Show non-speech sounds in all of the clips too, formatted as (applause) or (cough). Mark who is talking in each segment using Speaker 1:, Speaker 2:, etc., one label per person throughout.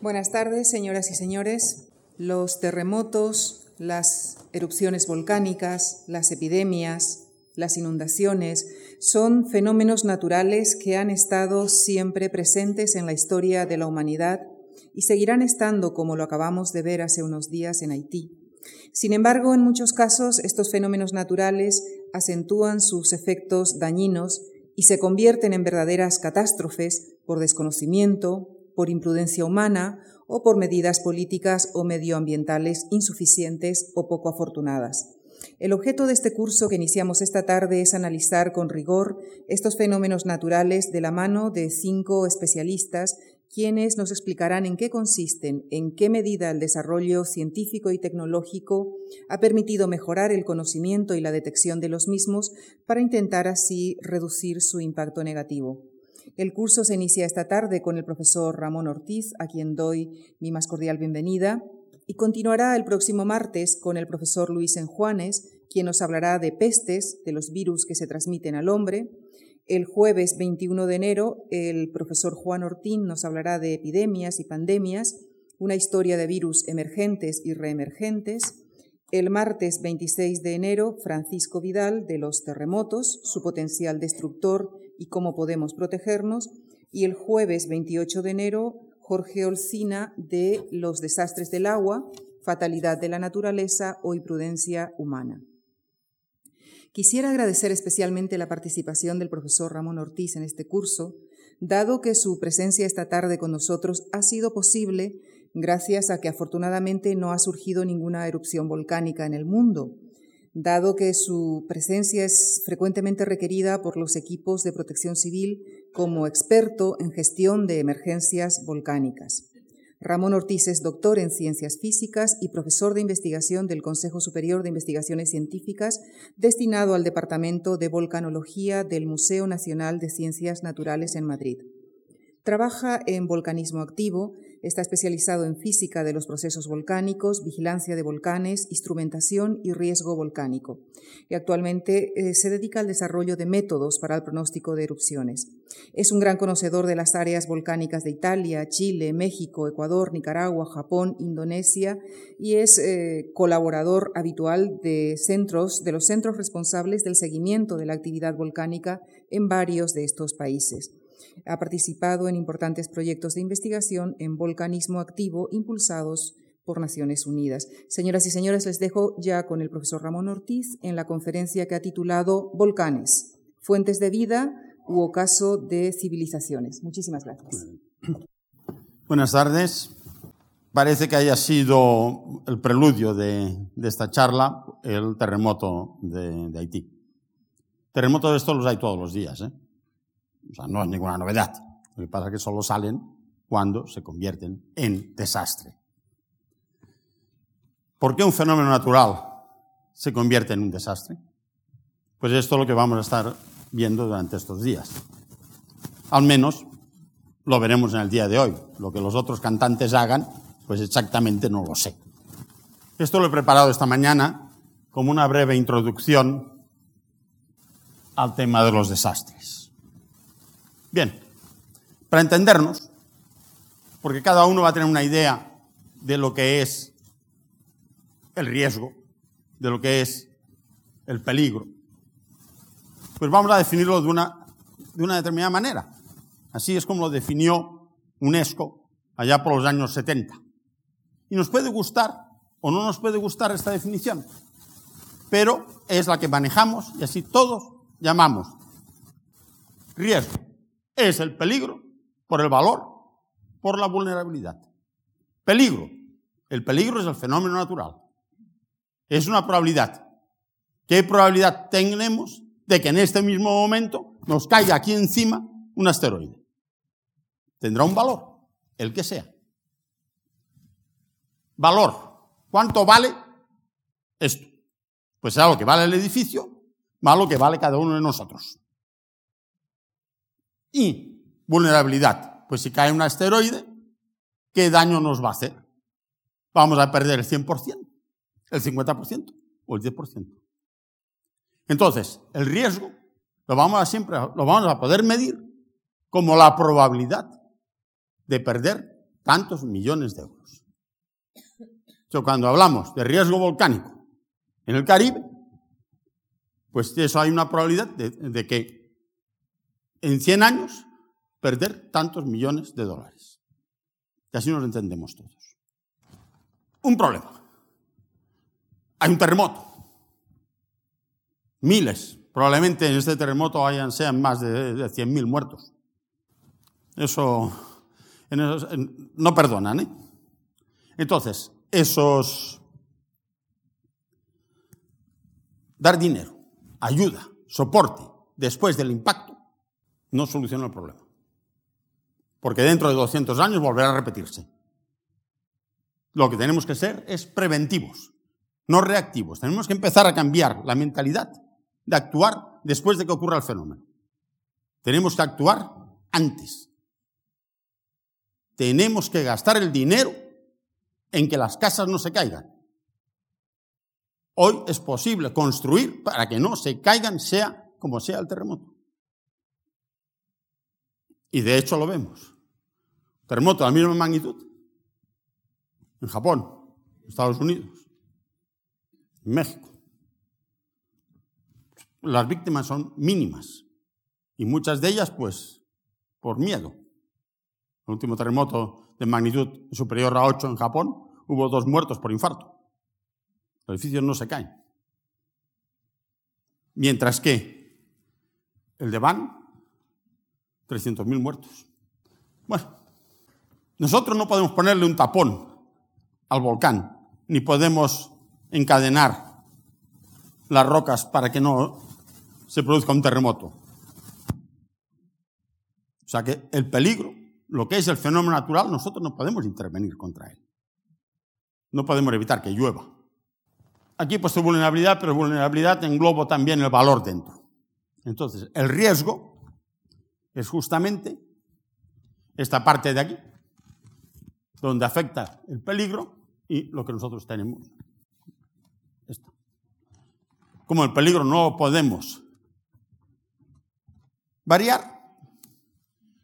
Speaker 1: Buenas tardes, señoras y señores. Los terremotos, las erupciones volcánicas, las epidemias, las inundaciones son fenómenos naturales que han estado siempre presentes en la historia de la humanidad y seguirán estando como lo acabamos de ver hace unos días en Haití. Sin embargo, en muchos casos estos fenómenos naturales acentúan sus efectos dañinos y se convierten en verdaderas catástrofes por desconocimiento, por imprudencia humana o por medidas políticas o medioambientales insuficientes o poco afortunadas. El objeto de este curso que iniciamos esta tarde es analizar con rigor estos fenómenos naturales de la mano de cinco especialistas quienes nos explicarán en qué consisten, en qué medida el desarrollo científico y tecnológico ha permitido mejorar el conocimiento y la detección de los mismos para intentar así reducir su impacto negativo. El curso se inicia esta tarde con el profesor Ramón Ortiz, a quien doy mi más cordial bienvenida, y continuará el próximo martes con el profesor Luis Enjuanes, quien nos hablará de pestes, de los virus que se transmiten al hombre, el jueves 21 de enero, el profesor Juan Ortín nos hablará de epidemias y pandemias, una historia de virus emergentes y reemergentes. El martes 26 de enero, Francisco Vidal de los terremotos, su potencial destructor y cómo podemos protegernos. Y el jueves 28 de enero, Jorge Olcina de los desastres del agua, fatalidad de la naturaleza o imprudencia humana. Quisiera agradecer especialmente la participación del profesor Ramón Ortiz en este curso, dado que su presencia esta tarde con nosotros ha sido posible gracias a que afortunadamente no ha surgido ninguna erupción volcánica en el mundo, dado que su presencia es frecuentemente requerida por los equipos de protección civil como experto en gestión de emergencias volcánicas. Ramón Ortiz es doctor en Ciencias Físicas y profesor de investigación del Consejo Superior de Investigaciones Científicas, destinado al Departamento de Volcanología del Museo Nacional de Ciencias Naturales en Madrid. Trabaja en volcanismo activo, está especializado en física de los procesos volcánicos, vigilancia de volcanes, instrumentación y riesgo volcánico. Y actualmente eh, se dedica al desarrollo de métodos para el pronóstico de erupciones. Es un gran conocedor de las áreas volcánicas de Italia, Chile, México, Ecuador, Nicaragua, Japón, Indonesia y es eh, colaborador habitual de centros, de los centros responsables del seguimiento de la actividad volcánica en varios de estos países. Ha participado en importantes proyectos de investigación en volcanismo activo impulsados por Naciones Unidas. Señoras y señores, les dejo ya con el profesor Ramón Ortiz en la conferencia que ha titulado Volcanes, fuentes de vida u ocaso de civilizaciones. Muchísimas gracias.
Speaker 2: Buenas tardes. Parece que haya sido el preludio de, esta charla el terremoto de, de Haití. Terremotos de estos los hay todos los días. ¿eh? O sea, no es ninguna novedad. Lo que pasa es que solo salen cuando se convierten en desastre. ¿Por qué un fenómeno natural se convierte en un desastre? Pues esto es lo que vamos a estar viendo durante estos días. Al menos lo veremos en el día de hoy. Lo que los otros cantantes hagan, pues exactamente no lo sé. Esto lo he preparado esta mañana como una breve introducción al tema de los desastres. Bien, para entendernos, porque cada uno va a tener una idea de lo que es el riesgo, de lo que es el peligro, pues vamos a definirlo de una, de una determinada manera. Así es como lo definió UNESCO allá por los años 70. Y nos puede gustar o no nos puede gustar esta definición, pero es la que manejamos y así todos llamamos riesgo es el peligro por el valor, por la vulnerabilidad. Peligro. El peligro es el fenómeno natural. Es una probabilidad. ¿Qué probabilidad tenemos de que en este mismo momento nos caiga aquí encima un asteroide? Tendrá un valor, el que sea. Valor. ¿Cuánto vale esto? Pues sea lo que vale el edificio, más lo que vale cada uno de nosotros. Y vulnerabilidad. Pues si cae un asteroide, ¿qué daño nos va a hacer? Vamos a perder el 100%, el 50% o el 10%. Entonces, el riesgo lo vamos a siempre lo vamos a poder medir como la probabilidad de perder tantos millones de euros. cuando hablamos de riesgo volcánico en el Caribe, pues eso hay una probabilidad de que en 100 años perder tantos millones de dólares. Y así nos entendemos todos. Un problema. Hay un terremoto. Miles. Probablemente en este terremoto hayan, sean más de, 100.000 muertos. Eso, no perdonan. ¿eh? Entonces, esos... Dar dinero, ayuda, soporte después del impacto, no soluciona el problema. Porque dentro de 200 años volverá a repetirse. Lo que tenemos que ser es preventivos, no reactivos. Tenemos que empezar a cambiar la mentalidad de actuar después de que ocurra el fenómeno. Tenemos que actuar antes. Tenemos que gastar el dinero en que las casas no se caigan. Hoy es posible construir para que no se caigan, sea como sea el terremoto. Y de hecho lo vemos. Terremoto de la misma magnitud. En Japón, Estados Unidos, México. Las víctimas son mínimas. Y muchas de ellas, pues, por miedo. El último terremoto de magnitud superior a 8 en Japón, hubo dos muertos por infarto. Los edificios no se caen. Mientras que el de Van 300.000 muertos. Bueno, nosotros no podemos ponerle un tapón al volcán, ni podemos encadenar las rocas para que no se produzca un terremoto. O sea que el peligro, lo que es el fenómeno natural, nosotros no podemos intervenir contra él. No podemos evitar que llueva. Aquí he puesto vulnerabilidad, pero vulnerabilidad englobo también el valor dentro. Entonces, el riesgo es justamente esta parte de aquí, donde afecta el peligro y lo que nosotros tenemos. Como el peligro no podemos variar,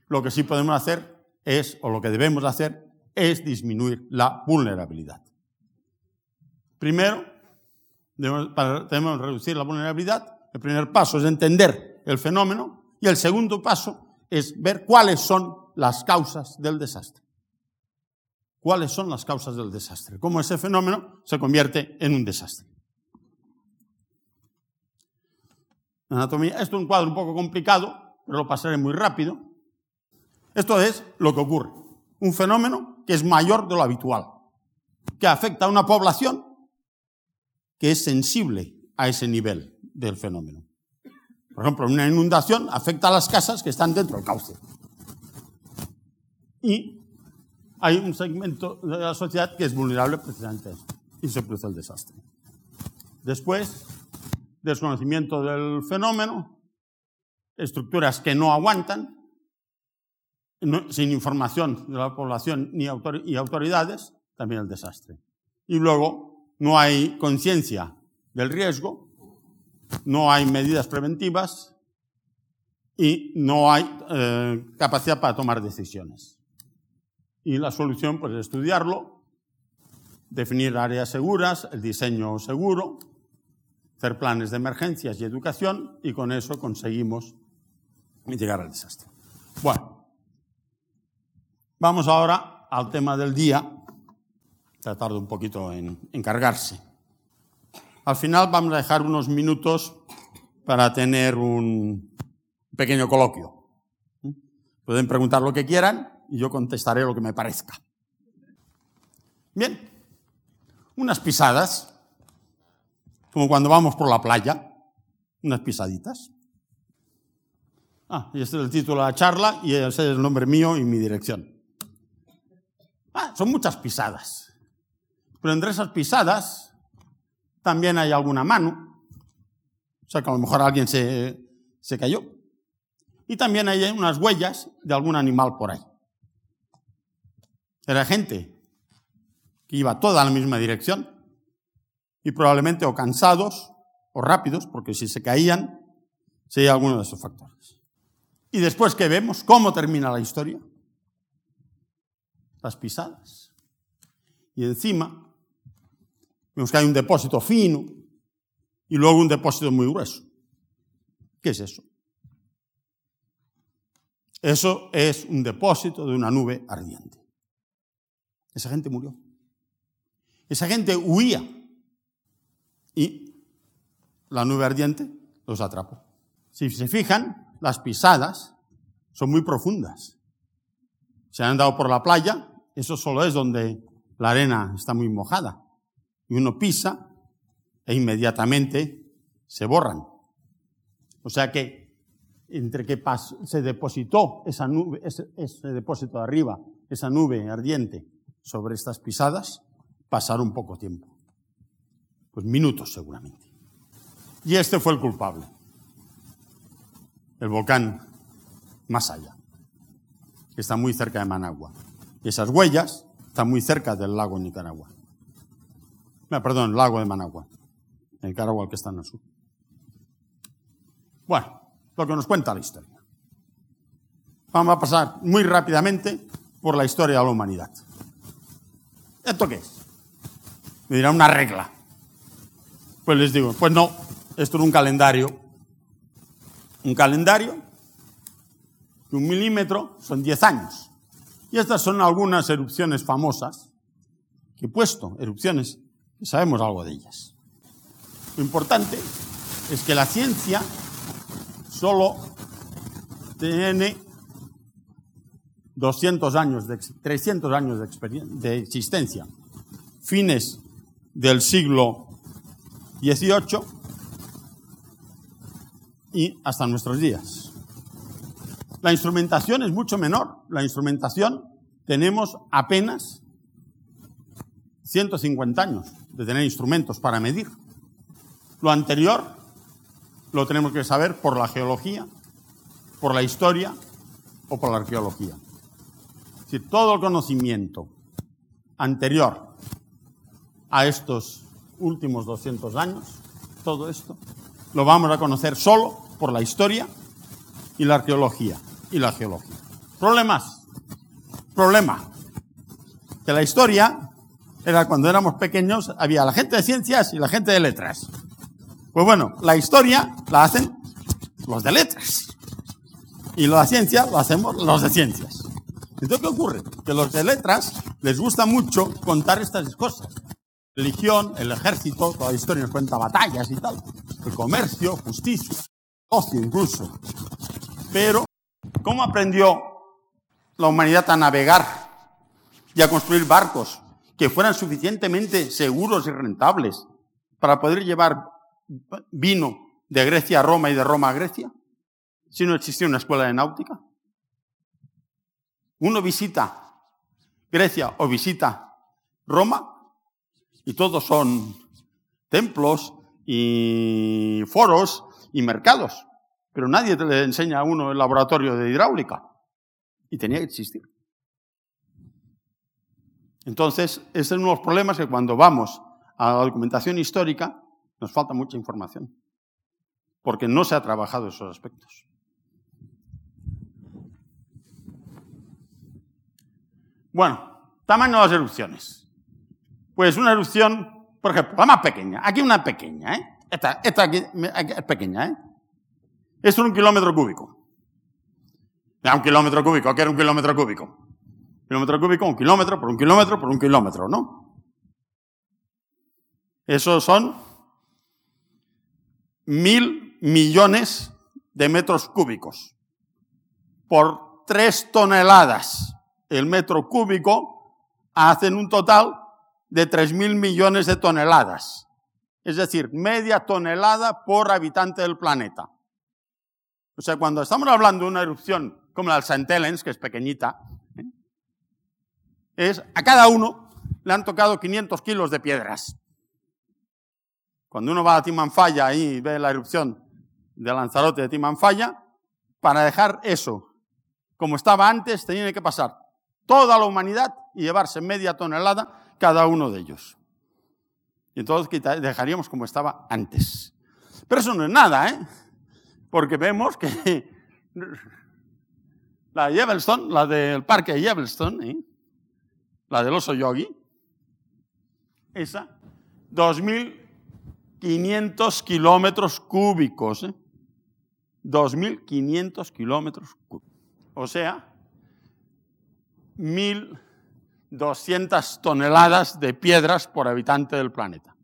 Speaker 2: lo que sí podemos hacer es, o lo que debemos hacer, es disminuir la vulnerabilidad. Primero, debemos reducir la vulnerabilidad. El primer paso es entender el fenómeno y el segundo paso es ver cuáles son las causas del desastre. ¿Cuáles son las causas del desastre? Cómo ese fenómeno se convierte en un desastre. Anatomía. Esto es un cuadro un poco complicado, pero lo pasaré muy rápido. Esto es lo que ocurre. Un fenómeno que es mayor de lo habitual, que afecta a una población que es sensible a ese nivel del fenómeno. Por ejemplo, una inundación afecta a las casas que están dentro del cauce. Y hay un segmento de la sociedad que es vulnerable precisamente a eso. Y se produce el desastre. Después, desconocimiento del fenómeno, estructuras que no aguantan, sin información de la población ni y autoridades, también el desastre. Y luego, no hay conciencia del riesgo, no hay medidas preventivas y no hay eh, capacidad para tomar decisiones. Y la solución pues, es estudiarlo, definir áreas seguras, el diseño seguro, hacer planes de emergencias y educación, y con eso conseguimos llegar al desastre. Bueno, vamos ahora al tema del día, tratar de un poquito en encargarse. Al final vamos a dejar unos minutos para tener un pequeño coloquio. Pueden preguntar lo que quieran y yo contestaré lo que me parezca. Bien, unas pisadas, como cuando vamos por la playa, unas pisaditas. Ah, y este es el título de la charla y ese es el nombre mío y mi dirección. Ah, son muchas pisadas. Pero entre esas pisadas también hay alguna mano. O sea que a lo mejor alguien se, se cayó. Y también hay unas huellas de algún animal por ahí. Era gente que iba toda en la misma dirección y probablemente o cansados o rápidos, porque si se caían, sería alguno de esos factores. Y después que vemos cómo termina la historia, las pisadas. Y encima vemos que hay un depósito fino y luego un depósito muy grueso. ¿Qué es eso? Eso es un depósito de una nube ardiente. Esa gente murió. Esa gente huía. Y la nube ardiente los atrapó. Si se fijan, las pisadas son muy profundas. Se han andado por la playa, eso solo es donde la arena está muy mojada. Y uno pisa e inmediatamente se borran. O sea que entre que se depositó esa nube, ese, depósito de arriba, esa nube ardiente sobre estas pisadas, pasaron poco tiempo. Pues minutos seguramente. Y este fue el culpable. El volcán más allá, que está muy cerca de Managua. Y esas huellas están muy cerca del lago Nicaragua. No, perdón, el lago de Managua. El que está en el sur. Bueno, lo que nos cuenta la historia. Vamos a pasar muy rápidamente por la historia de la humanidad. ¿Esto qué es? Me dirán una regla. Pues les digo, pues no, esto es un calendario. Un calendario que un milímetro son 10 años. Y estas son algunas erupciones famosas que he puesto, erupciones sabemos algo de ellas. Lo importante es que la ciencia solo tiene 200 años, de, 300 años de, de existencia, fines del siglo XVIII y hasta nuestros días. La instrumentación es mucho menor. La instrumentación tenemos apenas 150 años de tener instrumentos para medir. Lo anterior lo tenemos que saber por la geología, por la historia o por la arqueología. Decir, todo el conocimiento anterior a estos últimos 200 años, todo esto, lo vamos a conocer solo por la historia y la arqueología y la geología. Problemas. Problema. Que la historia era cuando éramos pequeños, había la gente de ciencias y la gente de letras. Pues bueno, la historia la hacen los de letras. Y la ciencia lo hacemos los de ciencias. Entonces, ¿qué ocurre? Que los de letras les gusta mucho contar estas cosas religión, el ejército, toda la historia nos cuenta batallas y tal, el comercio, justicia, ocio incluso. Pero, ¿cómo aprendió la humanidad a navegar y a construir barcos que fueran suficientemente seguros y rentables para poder llevar vino de Grecia a Roma y de Roma a Grecia? Si no existía una escuela de náutica. Uno visita Grecia o visita Roma y todos son templos y foros y mercados. Pero nadie le enseña a uno el laboratorio de hidráulica. Y tenía que existir. Entonces, es uno de los problemas que cuando vamos a la documentación histórica nos falta mucha información. Porque no se ha trabajado esos aspectos. Bueno, tamaño de las erupciones. Pues una erupción, por ejemplo, la más pequeña. Aquí una pequeña, ¿eh? Esta, esta aquí, es pequeña, ¿eh? Esto es un kilómetro cúbico. Ya, un kilómetro cúbico, ¿qué era un kilómetro cúbico? Kilómetro cúbico, un kilómetro por un kilómetro por un kilómetro, ¿no? Esos son mil millones de metros cúbicos por tres toneladas. El metro cúbico hacen un total de 3.000 millones de toneladas. Es decir, media tonelada por habitante del planeta. O sea, cuando estamos hablando de una erupción como la del St. Helens, que es pequeñita. Es a cada uno le han tocado 500 kilos de piedras. Cuando uno va a Timanfaya y ve la erupción de Lanzarote de Timanfaya, para dejar eso como estaba antes, tenía que pasar toda la humanidad y llevarse media tonelada cada uno de ellos. Y entonces dejaríamos como estaba antes. Pero eso no es nada, ¿eh? Porque vemos que (laughs) la Yellowstone, la del parque de Yellowstone, ¿eh? La del oso yogi, esa, 2.500 kilómetros cúbicos. ¿eh? 2.500 kilómetros cúbicos. O sea, 1.200 toneladas de piedras por habitante del planeta.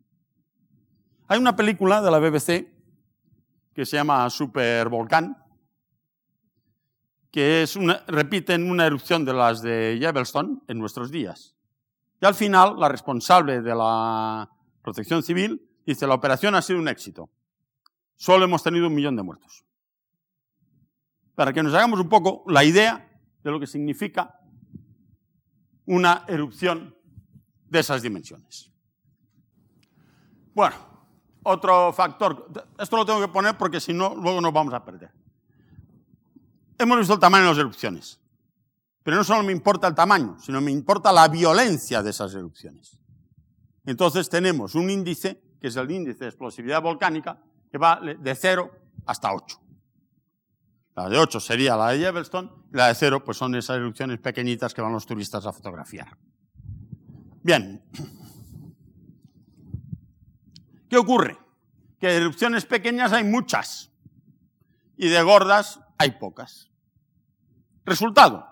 Speaker 2: Hay una película de la BBC que se llama Supervolcán, que es una, repiten una erupción de las de Yellowstone en nuestros días. Y al final, la responsable de la protección civil dice, la operación ha sido un éxito. Solo hemos tenido un millón de muertos. Para que nos hagamos un poco la idea de lo que significa una erupción de esas dimensiones. Bueno, otro factor, esto lo tengo que poner porque si no, luego nos vamos a perder. Hemos visto el tamaño de las erupciones, pero no solo me importa el tamaño, sino me importa la violencia de esas erupciones. Entonces tenemos un índice, que es el índice de explosividad volcánica, que va de 0 hasta 8. La de 8 sería la de Yellowstone, y la de 0 pues son esas erupciones pequeñitas que van los turistas a fotografiar. Bien. ¿Qué ocurre? Que de erupciones pequeñas hay muchas y de gordas hay pocas. Resultado,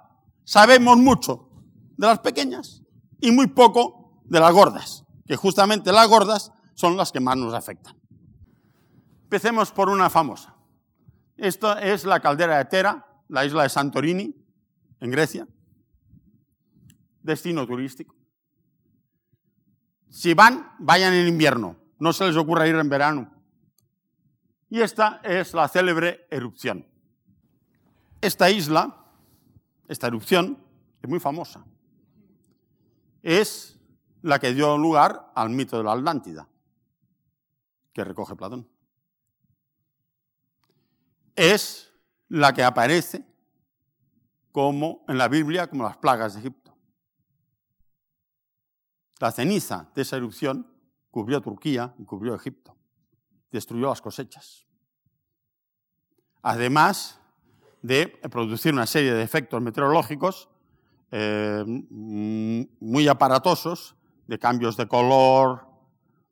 Speaker 2: sabemos mucho de las pequeñas y muy poco de las gordas, que justamente las gordas son las que más nos afectan. Empecemos por una famosa. Esta es la caldera de Tera, la isla de Santorini, en Grecia. Destino turístico. Si van, vayan en invierno. No se les ocurra ir en verano. Y esta es la célebre erupción. Esta isla, esta erupción, es muy famosa. Es la que dio lugar al mito de la Atlántida, que recoge Platón es la que aparece como en la Biblia como las plagas de Egipto. La ceniza de esa erupción cubrió Turquía y cubrió Egipto, destruyó las cosechas. Además de producir una serie de efectos meteorológicos eh, muy aparatosos, de cambios de color,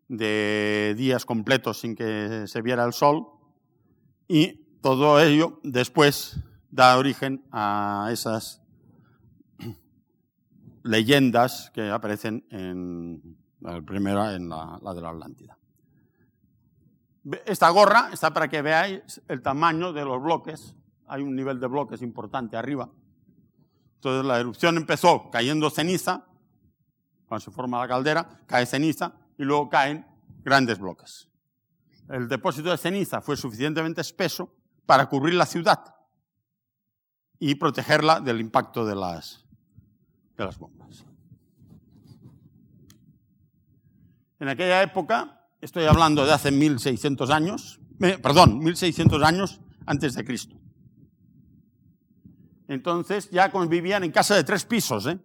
Speaker 2: de días completos sin que se viera el sol, y todo ello después da origen a esas (clears throat) leyendas que aparecen en la primera, en la, de la Atlántida. Esta gorra está para que veáis el tamaño de los bloques. Hay un nivel de bloques importante arriba. Entonces la erupción empezó cayendo ceniza, cuando se forma la caldera, cae ceniza y luego caen grandes bloques. El depósito de ceniza fue suficientemente espeso para cubrir la ciudad y protegerla del impacto de las, de las bombas. En aquella época, estoy hablando de hace 1600 años, eh, perdón, 1600 años antes de Cristo. Entonces ya convivían en casa de tres pisos, ¿eh?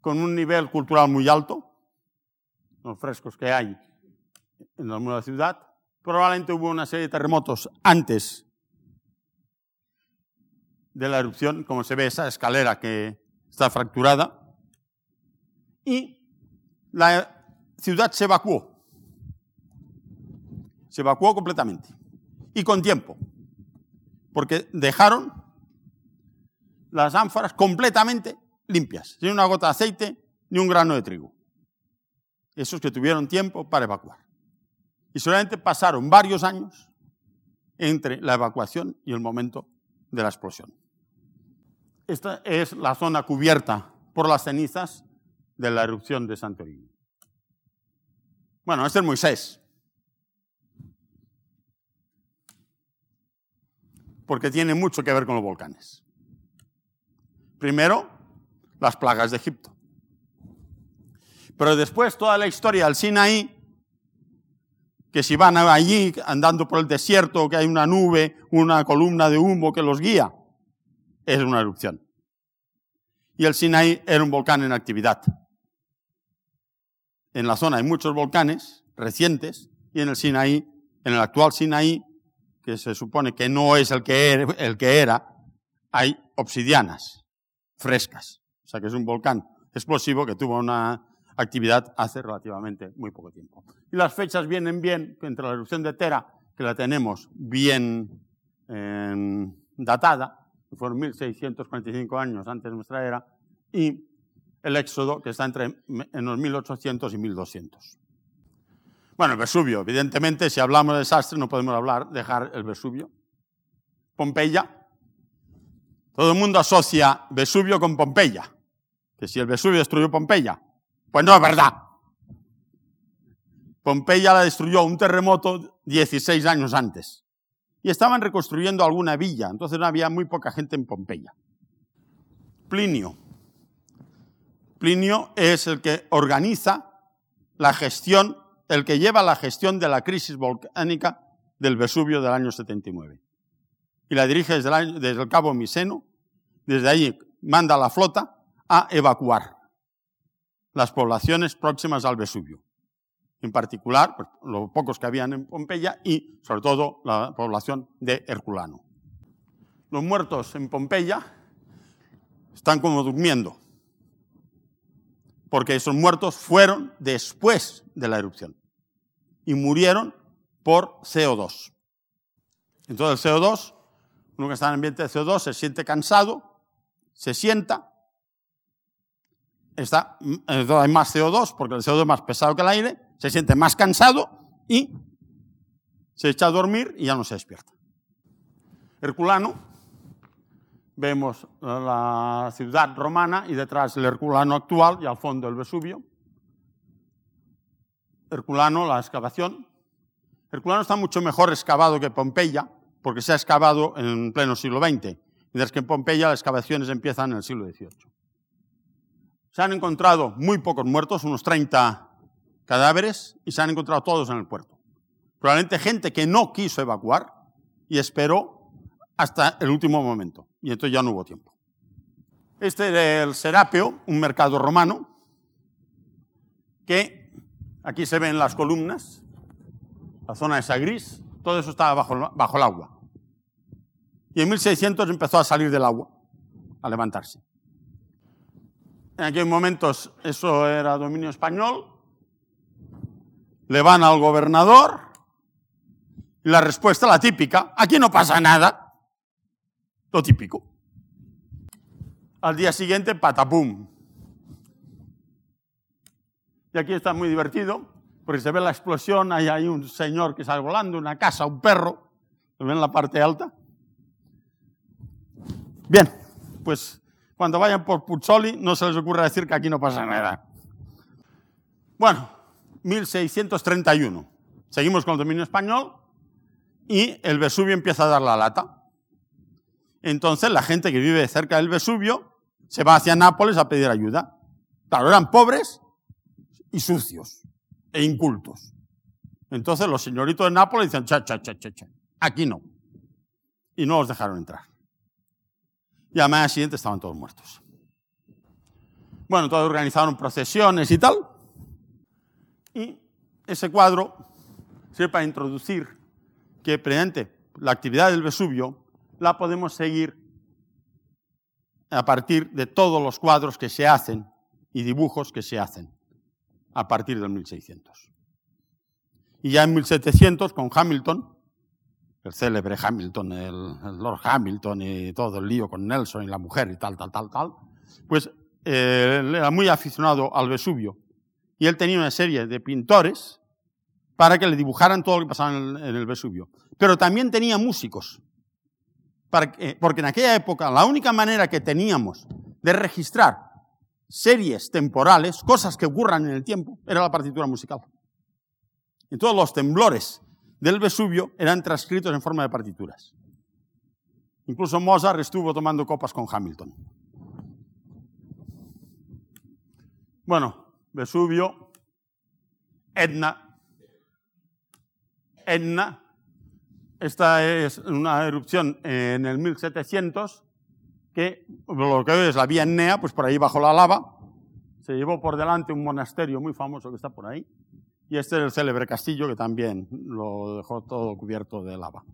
Speaker 2: con un nivel cultural muy alto, los frescos que hay en la nueva ciudad, Probablemente hubo una serie de terremotos antes de la erupción, como se ve esa escalera que está fracturada, y la ciudad se evacuó. Se evacuó completamente. Y con tiempo. Porque dejaron las ánforas completamente limpias, sin una gota de aceite ni un grano de trigo. Esos que tuvieron tiempo para evacuar. Y solamente pasaron varios años entre la evacuación y el momento de la explosión. Esta es la zona cubierta por las cenizas de la erupción de Santorini. Bueno, este es Moisés. Porque tiene mucho que ver con los volcanes. Primero, las plagas de Egipto. Pero después toda la historia del Sinaí que si van allí andando por el desierto, que hay una nube, una columna de humo que los guía, es una erupción. Y el Sinaí era un volcán en actividad. En la zona hay muchos volcanes recientes y en el Sinaí, en el actual Sinaí, que se supone que no es el que era, el que era hay obsidianas, frescas. O sea que es un volcán explosivo que tuvo una actividad hace relativamente muy poco tiempo. Y las fechas vienen bien entre la erupción de Tera, que la tenemos bien em, datada, que fueron 1645 años antes de nuestra era, y el éxodo, que está entre en los 1800 y 1200. Bueno, el Vesubio, evidentemente, si hablamos de desastre, no podemos hablar, dejar el Vesubio. Pompeya. Todo el mundo asocia Vesubio con Pompeya. Que si el Vesubio destruyó Pompeya. Pues no es verdad. Pompeya la destruyó un terremoto 16 años antes. Y estaban reconstruyendo alguna villa, entonces no había muy poca gente en Pompeya. Plinio. Plinio es el que organiza la gestión el que lleva la gestión de la crisis volcánica del Vesubio del año 79. Y la dirige desde el, cabo Miseno, desde ahí manda la flota a evacuar las poblaciones próximas al Vesubio. En particular, pues, los pocos que habían en Pompeya y, sobre todo, la población de Herculano. Los muertos en Pompeya están como durmiendo, porque esos muertos fueron después de la erupción y murieron por CO2. Entonces el CO2, uno que está en ambiente de CO2 se siente cansado, se sienta, está, hay más CO2 porque el CO2 es más pesado que el aire, se siente más cansado y se echa a dormir y ya no se despierta. Herculano, vemos la ciudad romana y detrás el Herculano actual y al fondo el Vesubio. Herculano, la excavación. Herculano está mucho mejor excavado que Pompeya, porque se ha excavado en pleno siglo XX, mientras que en Pompeya las excavaciones empiezan en el siglo XVIII. Se han encontrado muy pocos muertos, unos 30 cadáveres, y se han encontrado todos en el puerto. Probablemente gente que no quiso evacuar y esperó hasta el último momento, y entonces ya no hubo tiempo. Este era el Serapio, un mercado romano, que Aquí se ven las columnas, la zona esa gris, todo eso estaba bajo, bajo el agua. Y en 1600 empezó a salir del agua, a levantarse. En aquellos momentos eso era dominio español, le van al gobernador y la respuesta, la típica, aquí no pasa nada, lo típico. Al día siguiente, patapum, y aquí está muy divertido, porque se ve la explosión, ahí hay un señor que sale volando, una casa, un perro, se ve en la parte alta. Bien, pues cuando vayan por Puzzoli no se les ocurra decir que aquí no pasa nada. Bueno, 1631. Seguimos con el dominio español y el Vesubio empieza a dar la lata. Entonces la gente que vive cerca del Vesubio se va hacia Nápoles a pedir ayuda. Claro, eran pobres y sucios e incultos. Entonces los señoritos de Nápoles dicen, cha, cha, cha, cha, cha, aquí no. Y no los dejaron entrar. Y a mañana siguiente estaban todos muertos. Bueno, todos organizaron procesiones y tal. Y ese cuadro sirve para introducir que, presente, la actividad del Vesubio la podemos seguir a partir de todos los cuadros que se hacen y dibujos que se hacen a partir del 1600. Y ya en 1700, con Hamilton, el célebre Hamilton, el, Lord Hamilton y todo el lío con Nelson y la mujer y tal, tal, tal, tal, pues eh, él era muy aficionado al Vesubio. Y él tenía una serie de pintores para que le dibujaran todo lo que pasaba en el, Vesubio. Pero también tenía músicos. porque en aquella época la única manera que teníamos de registrar series temporales, cosas que ocurran en el tiempo, era la partitura musical. Y todos los temblores del Vesubio eran transcritos en forma de partituras. Incluso Mozart estuvo tomando copas con Hamilton. Bueno, Vesubio, Etna. Etna, esta es una erupción en el 1700 que lo que es la vía Ennea, pues por ahí bajo la lava, se llevó por delante un monasterio muy famoso que está por ahí, y este es el célebre castillo que también lo dejó todo cubierto de lava.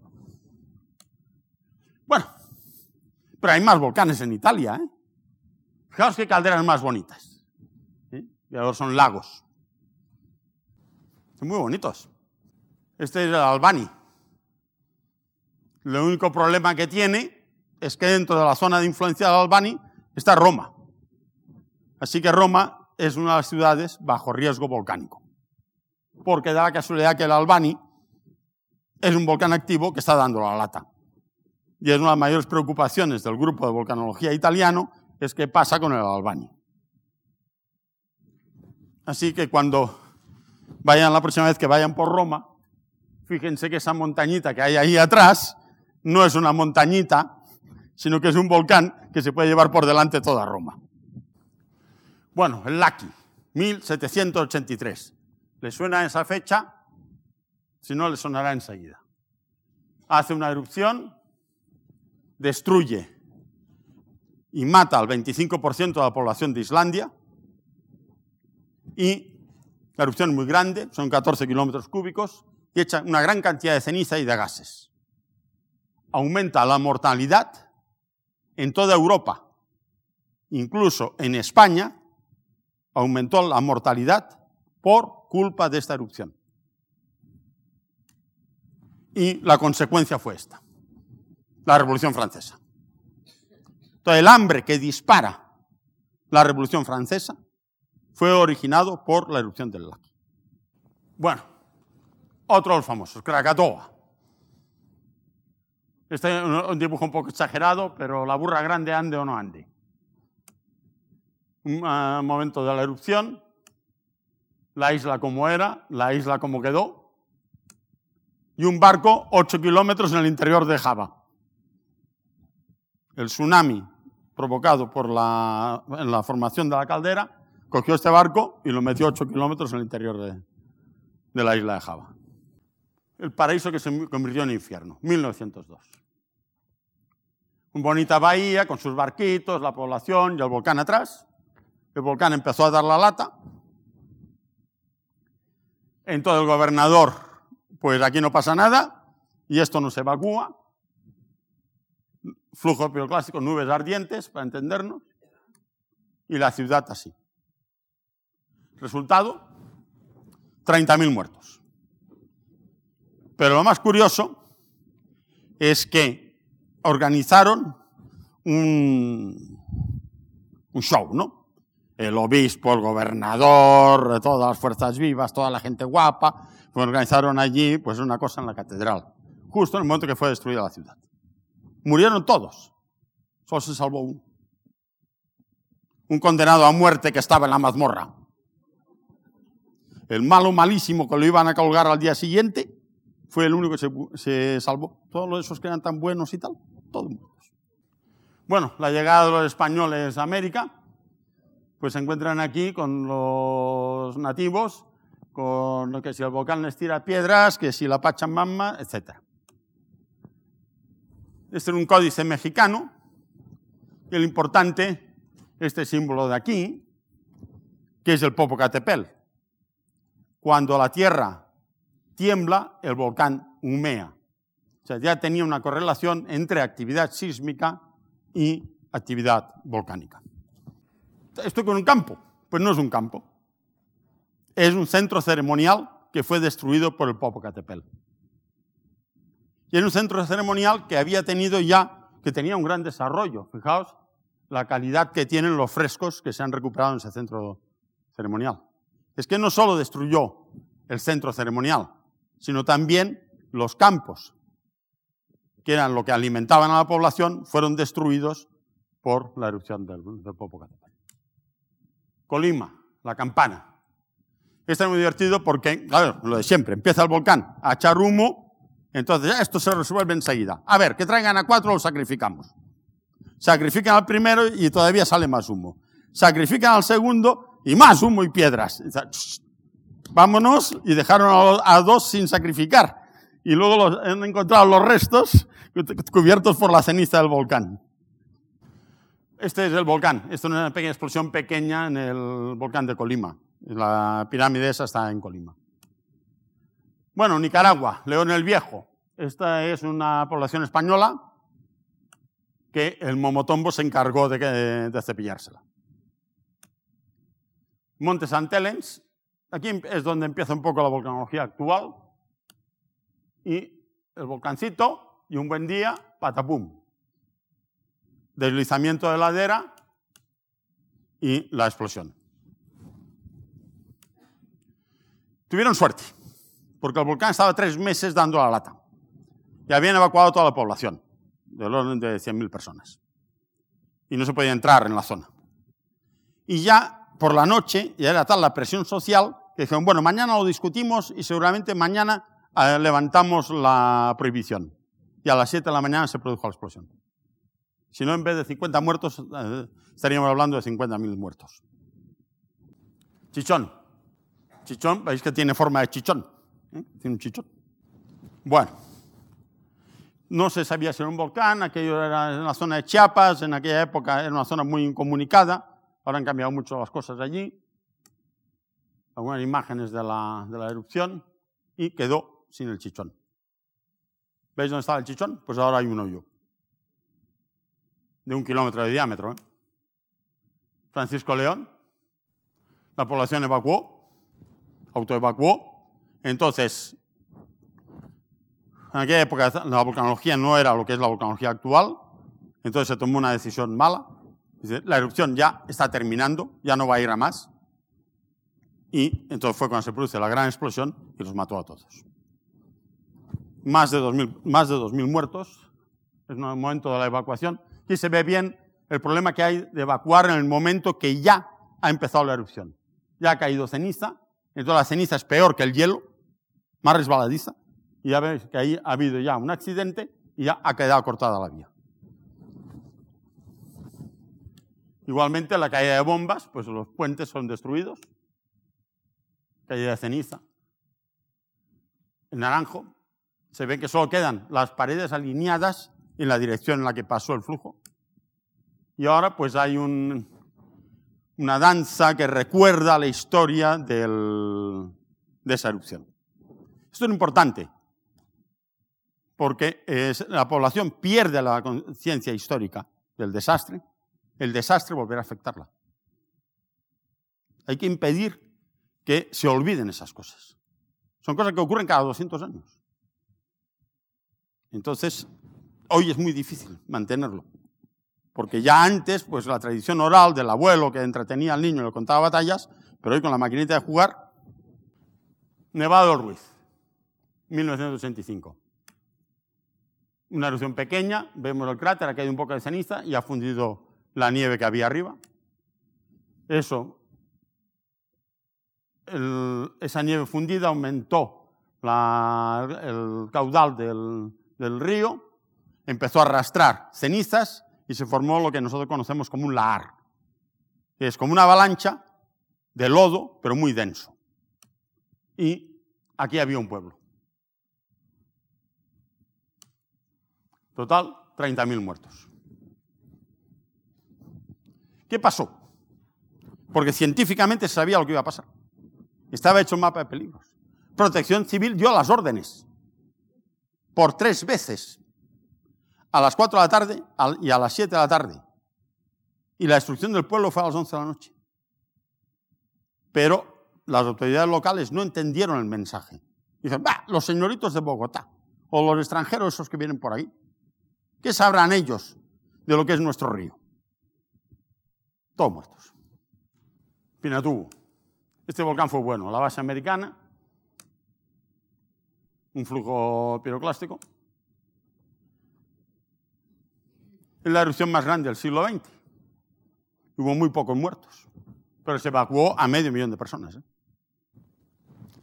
Speaker 2: Bueno, pero hay más volcanes en Italia, ¿eh? Fijaos qué calderas más bonitas. Y ahora son lagos. Son muy bonitos. Este es el Albani. El único problema que tiene es que dentro de la zona de influencia del Albani está Roma. Así que Roma es una de las ciudades bajo riesgo volcánico. Porque da la casualidad que el Albani es un volcán activo que está dando la lata. Y es una de las mayores preocupaciones del grupo de volcanología italiano, es qué pasa con el Albani. Así que cuando vayan la próxima vez que vayan por Roma, fíjense que esa montañita que hay ahí atrás no es una montañita, sino que es un volcán que se puede llevar por delante toda Roma. Bueno, el Laki, 1783. ¿Le suena esa fecha? Si no, le sonará enseguida. Hace una erupción, destruye y mata al 25% de la población de Islandia, y la erupción es muy grande, son 14 kilómetros cúbicos, y echa una gran cantidad de ceniza y de gases. Aumenta la mortalidad en toda Europa, incluso en España, aumentó la mortalidad por culpa de esta erupción. Y la consecuencia fue esta, la Revolución Francesa. Entonces, el hambre que dispara la Revolución Francesa fue originado por la erupción del lago. Bueno, otro de los famosos, Krakatoa. Este es un dibujo un poco exagerado, pero la burra grande ande o no ande. Un uh, momento de la erupción, la isla como era, la isla como quedó, y un barco 8 kilómetros en el interior de Java. El tsunami provocado por la, en la formación de la caldera cogió este barco y lo metió 8 kilómetros en el interior de, de la isla de Java. El paraíso que se convirtió en infierno, 1902. Una bonita bahía con sus barquitos, la población y el volcán atrás. El volcán empezó a dar la lata. Entonces el gobernador, pues aquí no pasa nada y esto no se evacúa. Flujo piroclástico, nubes ardientes, para entendernos. Y la ciudad así. Resultado, 30.000 muertos. Pero lo más curioso es que organizaron un, show, ¿no? El obispo, el gobernador, todas las fuerzas vivas, toda la gente guapa, pues organizaron allí pues una cosa en la catedral, justo en el momento que fue destruida la ciudad. Murieron todos, solo se salvó uno. Un condenado a muerte que estaba en la mazmorra el malo malísimo que lo iban a colgar al día siguiente, fue el único que se, salvó. Todos esos que eran tan buenos y tal, todos muertos. Bueno, la llegada de los españoles a América, pues se encuentran aquí con los nativos, con que si el volcán les tira piedras, que si la Pachamama, etc. Este es un códice mexicano, y el importante, este símbolo de aquí, que es el Popocatépetl. Cuando la Tierra tiembla, el volcán humea. O sea, ya tenía una correlación entre actividad sísmica y actividad volcánica. Estoy con un campo. Pues no es un campo. Es un centro ceremonial que fue destruido por el Popocatépetl. Y es un centro ceremonial que había tenido ya, que tenía un gran desarrollo. Fijaos la calidad que tienen los frescos que se han recuperado en ese centro ceremonial es que no solo destruyó el centro ceremonial, sino también los campos, que eran lo que alimentaban a la población, fueron destruidos por la erupción del, Popocatépetl. Colima, la campana. Esto es muy divertido porque, claro, lo de siempre, empieza el volcán a echar humo, entonces esto se resuelve enseguida. A ver, que traigan a cuatro, lo sacrificamos. Sacrifican al primero y todavía sale más humo. Sacrifican al segundo y más humo y piedras. Vámonos y dejaron a dos sin sacrificar. Y luego han encontrado los restos cubiertos por la ceniza del volcán. Este es el volcán. Esta es una pequeña explosión pequeña en el volcán de Colima. La pirámide esa está en Colima. Bueno, Nicaragua, León el Viejo. Esta es una población española que el Momotombo se encargó de, de cepillársela. Monte St. Aquí es donde empieza un poco la volcanología actual. Y el volcancito, y un buen día, patapum. Deslizamiento de ladera y la explosión. Tuvieron suerte, porque el volcán estaba tres meses dando la lata. Y habían evacuado toda la población, del orden de 100.000 personas. Y no se podía entrar en la zona. Y ya por la noche, ya era tal la presión social, que dijeron, bueno, mañana lo discutimos y seguramente mañana eh, levantamos la prohibición. Y a las 7 de la mañana se produjo la explosión. Si no, en vez de 50 muertos, eh, estaríamos hablando de 50.000 muertos. Chichón. Chichón, veis que tiene forma de chichón. ¿eh? Tiene un chichón. Bueno, no se sabía si era un volcán, aquello era en la zona de Chiapas, en aquella época era una zona muy incomunicada, ahora han cambiado mucho las cosas allí. Algunas imágenes de la, erupción y quedó sin el chichón. ¿Veis dónde estaba el chichón? Pues ahora hay un hoyo de un kilómetro de diámetro. ¿eh? Francisco León, la población evacuó, autoevacuó. Entonces, en aquella época la volcanología no era lo que es la volcanología actual, entonces se tomó una decisión mala. La erupción ya está terminando, ya no va a ir a más. Y entonces fue cuando se produce la gran explosión y los mató a todos. Más de 2.000, más de 2000 muertos, es el momento de la evacuación. Aquí se ve bien el problema que hay de evacuar en el momento que ya ha empezado la erupción. Ya ha caído ceniza, entonces la ceniza es peor que el hielo, más resbaladiza, y ya veis que ahí ha habido ya un accidente y ya ha quedado cortada la vía. Igualmente la caída de bombas, pues los puentes son destruidos, caída de ceniza. En naranjo se ve que solo quedan las paredes alineadas en la dirección en la que pasó el flujo. Y ahora pues hay un, una danza que recuerda la historia de esa erupción. Esto es importante, porque la población pierde la conciencia histórica del desastre, el desastre volverá a afectarla. Hay que impedir que se olviden esas cosas. Son cosas que ocurren cada 200 años. Entonces, hoy es muy difícil mantenerlo. Porque ya antes, pues la tradición oral del abuelo que entretenía al niño y le contaba batallas, pero hoy con la maquinita de jugar, Nevado Ruiz, 1985. Una erupción pequeña, vemos el cráter, aquí hay un poco de ceniza y ha fundido la nieve que había arriba. Eso, esa nieve fundida aumentó el caudal del, del río empezó a arrastrar cenizas y se formó lo que nosotros conocemos como un lahar. Es como una avalancha de lodo, pero muy denso. Y aquí había un pueblo. Total, 30.000 muertos. ¿Qué pasó? Porque científicamente sabía lo que iba a pasar. Estaba hecho un mapa de peligros. Protección Civil dio las órdenes por tres veces a las 4 de la tarde y a las 7 de la tarde. Y la destrucción del pueblo fue a las 11 de la noche. Pero las autoridades locales no entendieron el mensaje. Dicen, bah, los señoritos de Bogotá o los extranjeros esos que vienen por ahí, ¿qué sabrán ellos de lo que es nuestro río? Todos muertos. Pinatubo. Este volcán fue bueno. La base americana, un flujo piroclástico, es la erupción más grande del siglo XX. Hubo muy pocos muertos, pero se evacuó a medio millón de personas. ¿eh?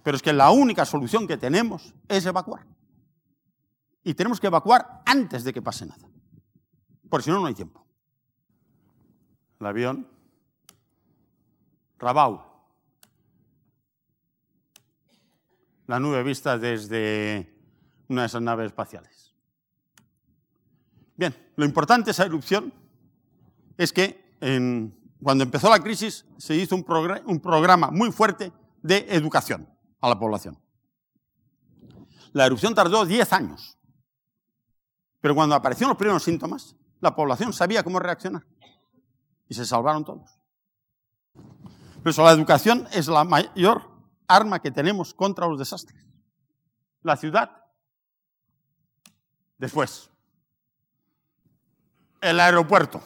Speaker 2: Pero es que la única solución que tenemos es evacuar. Y tenemos que evacuar antes de que pase nada. Porque si no, no hay tiempo. El avión, Rabau, la nube vista desde una de esas naves espaciales. Bien, lo importante de esa erupción es que cuando empezó la crisis se hizo un, un programa muy fuerte de educación a la población. La erupción tardó 10 años, pero cuando aparecieron los primeros síntomas, la población sabía cómo reaccionar y se salvaron todos. Por eso la educación es la mayor arma que tenemos contra los desastres. La ciudad. Después, el aeropuerto.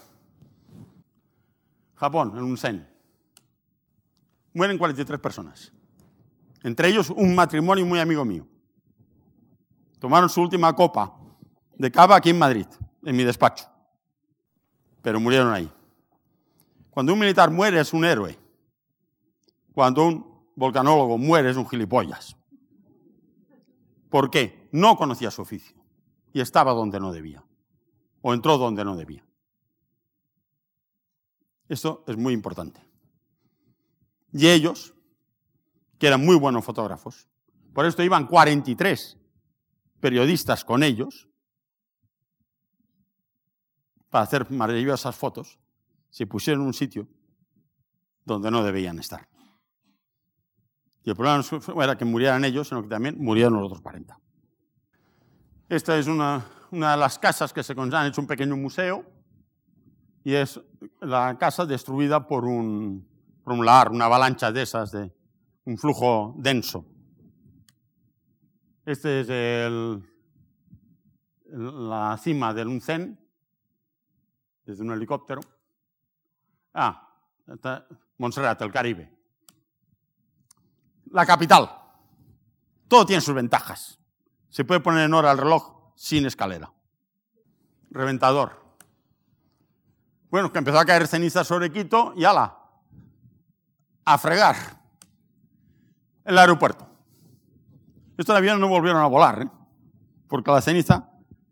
Speaker 2: Japón, en un Zen. Mueren 43 personas. Entre ellos un matrimonio muy amigo mío. Tomaron su última copa de cava aquí en Madrid, en mi despacho. Pero murieron ahí. Cuando un militar muere es un héroe. Cuando un volcanólogo muere es un gilipollas. ¿Por qué? No conocía su oficio y estaba donde no debía. O entró donde no debía. Esto es muy importante. Y ellos, que eran muy buenos fotógrafos, por esto iban 43 periodistas con ellos para hacer maravillosas fotos, se pusieron en un sitio donde no debían estar. Y el problema no era que murieran ellos, sino que también murieron los otros 40. Esta es una, una de las casas que se han hecho un pequeño museo y es la casa destruida por un, por un lar, una avalancha de esas, de un flujo denso. Este es el, la cima del Uncén, desde un helicóptero. Ah, está Montserrat, el Caribe. La capital. Todo tiene sus ventajas. Se puede poner en hora el reloj sin escalera. Reventador. Bueno, que empezó a caer ceniza sobre Quito y ala, a fregar el aeropuerto. Estos aviones no volvieron a volar, ¿eh? porque la ceniza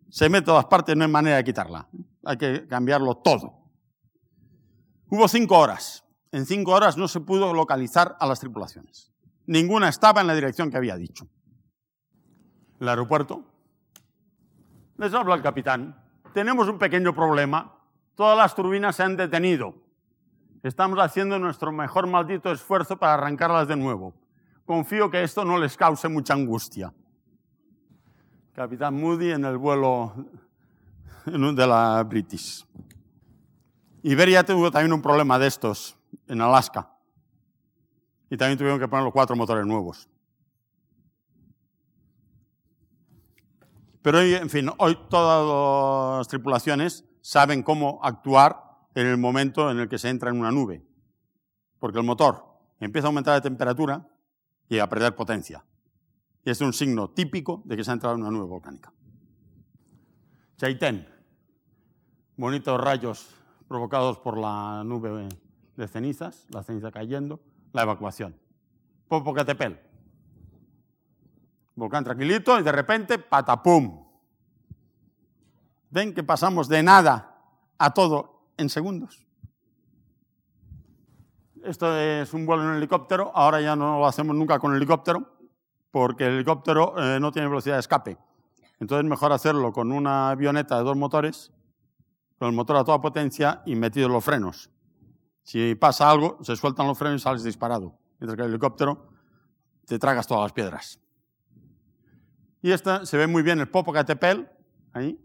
Speaker 2: se mete a todas partes, no hay manera de quitarla. Hay que cambiarlo todo. Hubo cinco horas. En cinco horas no se pudo localizar a las tripulaciones. Ninguna estaba en la dirección que había dicho. El aeropuerto. Les habla el capitán. Tenemos un pequeño problema. Todas las turbinas se han detenido. Estamos haciendo nuestro mejor maldito esfuerzo para arrancarlas de nuevo. Confío que esto no les cause mucha angustia. Capitán Moody en el vuelo de la British. Iberia tuvo también un problema de estos en Alaska. Y también tuvieron que poner los cuatro motores nuevos. Pero hoy, en fin, hoy todas las tripulaciones saben cómo actuar en el momento en el que se entra en una nube. Porque el motor empieza a aumentar de temperatura y a perder potencia. Y es un signo típico de que se ha entrado en una nube volcánica. Chaitén, bonitos rayos provocados por la nube de cenizas, la ceniza cayendo, la evacuación. Popocatépetl, volcán tranquilito y de repente, patapum. Ven que pasamos de nada a todo en segundos. Esto es un vuelo en helicóptero, ahora ya no lo hacemos nunca con helicóptero, porque el helicóptero eh, no tiene velocidad de escape. Entonces es mejor hacerlo con una avioneta de dos motores, con el motor a toda potencia y metidos los frenos. Si pasa algo, se sueltan los frenos y sales disparado. Mientras que el helicóptero te tragas todas las piedras. Y esta se ve muy bien el Popocatépetl, ahí.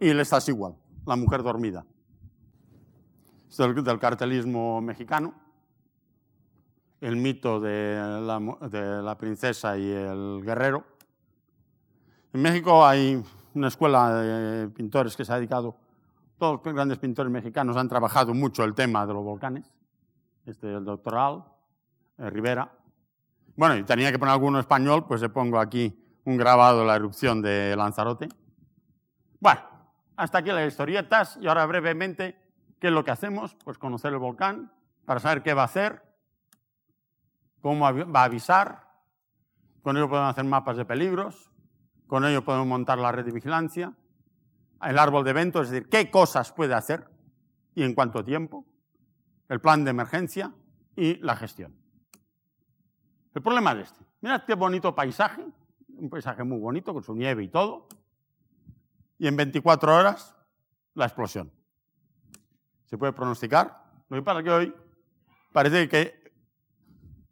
Speaker 2: Y le estás igual, la mujer dormida. Es del cartelismo mexicano el mito de la, princesa y el guerrero. En México hay una escuela de pintores que se ha dedicado, todos los grandes pintores mexicanos han trabajado mucho el tema de los volcanes. Este el doctoral, eh, Rivera. Bueno, y tenía que poner alguno español, pues le pongo aquí un grabado de la erupción de Lanzarote. Bueno, hasta aquí las historietas y ahora brevemente, ¿qué es lo que hacemos? Pues conocer el volcán para saber qué va a hacer cómo va a avisar, con ello podemos hacer mapas de peligros, con ello podemos montar la red de vigilancia, el árbol de eventos, es decir, qué cosas puede hacer y en cuánto tiempo, el plan de emergencia y la gestión. El problema es este. Mirad qué bonito paisaje, un paisaje muy bonito con su nieve y todo, y en 24 horas la explosión. ¿Se puede pronosticar? Lo que pasa que hoy parece que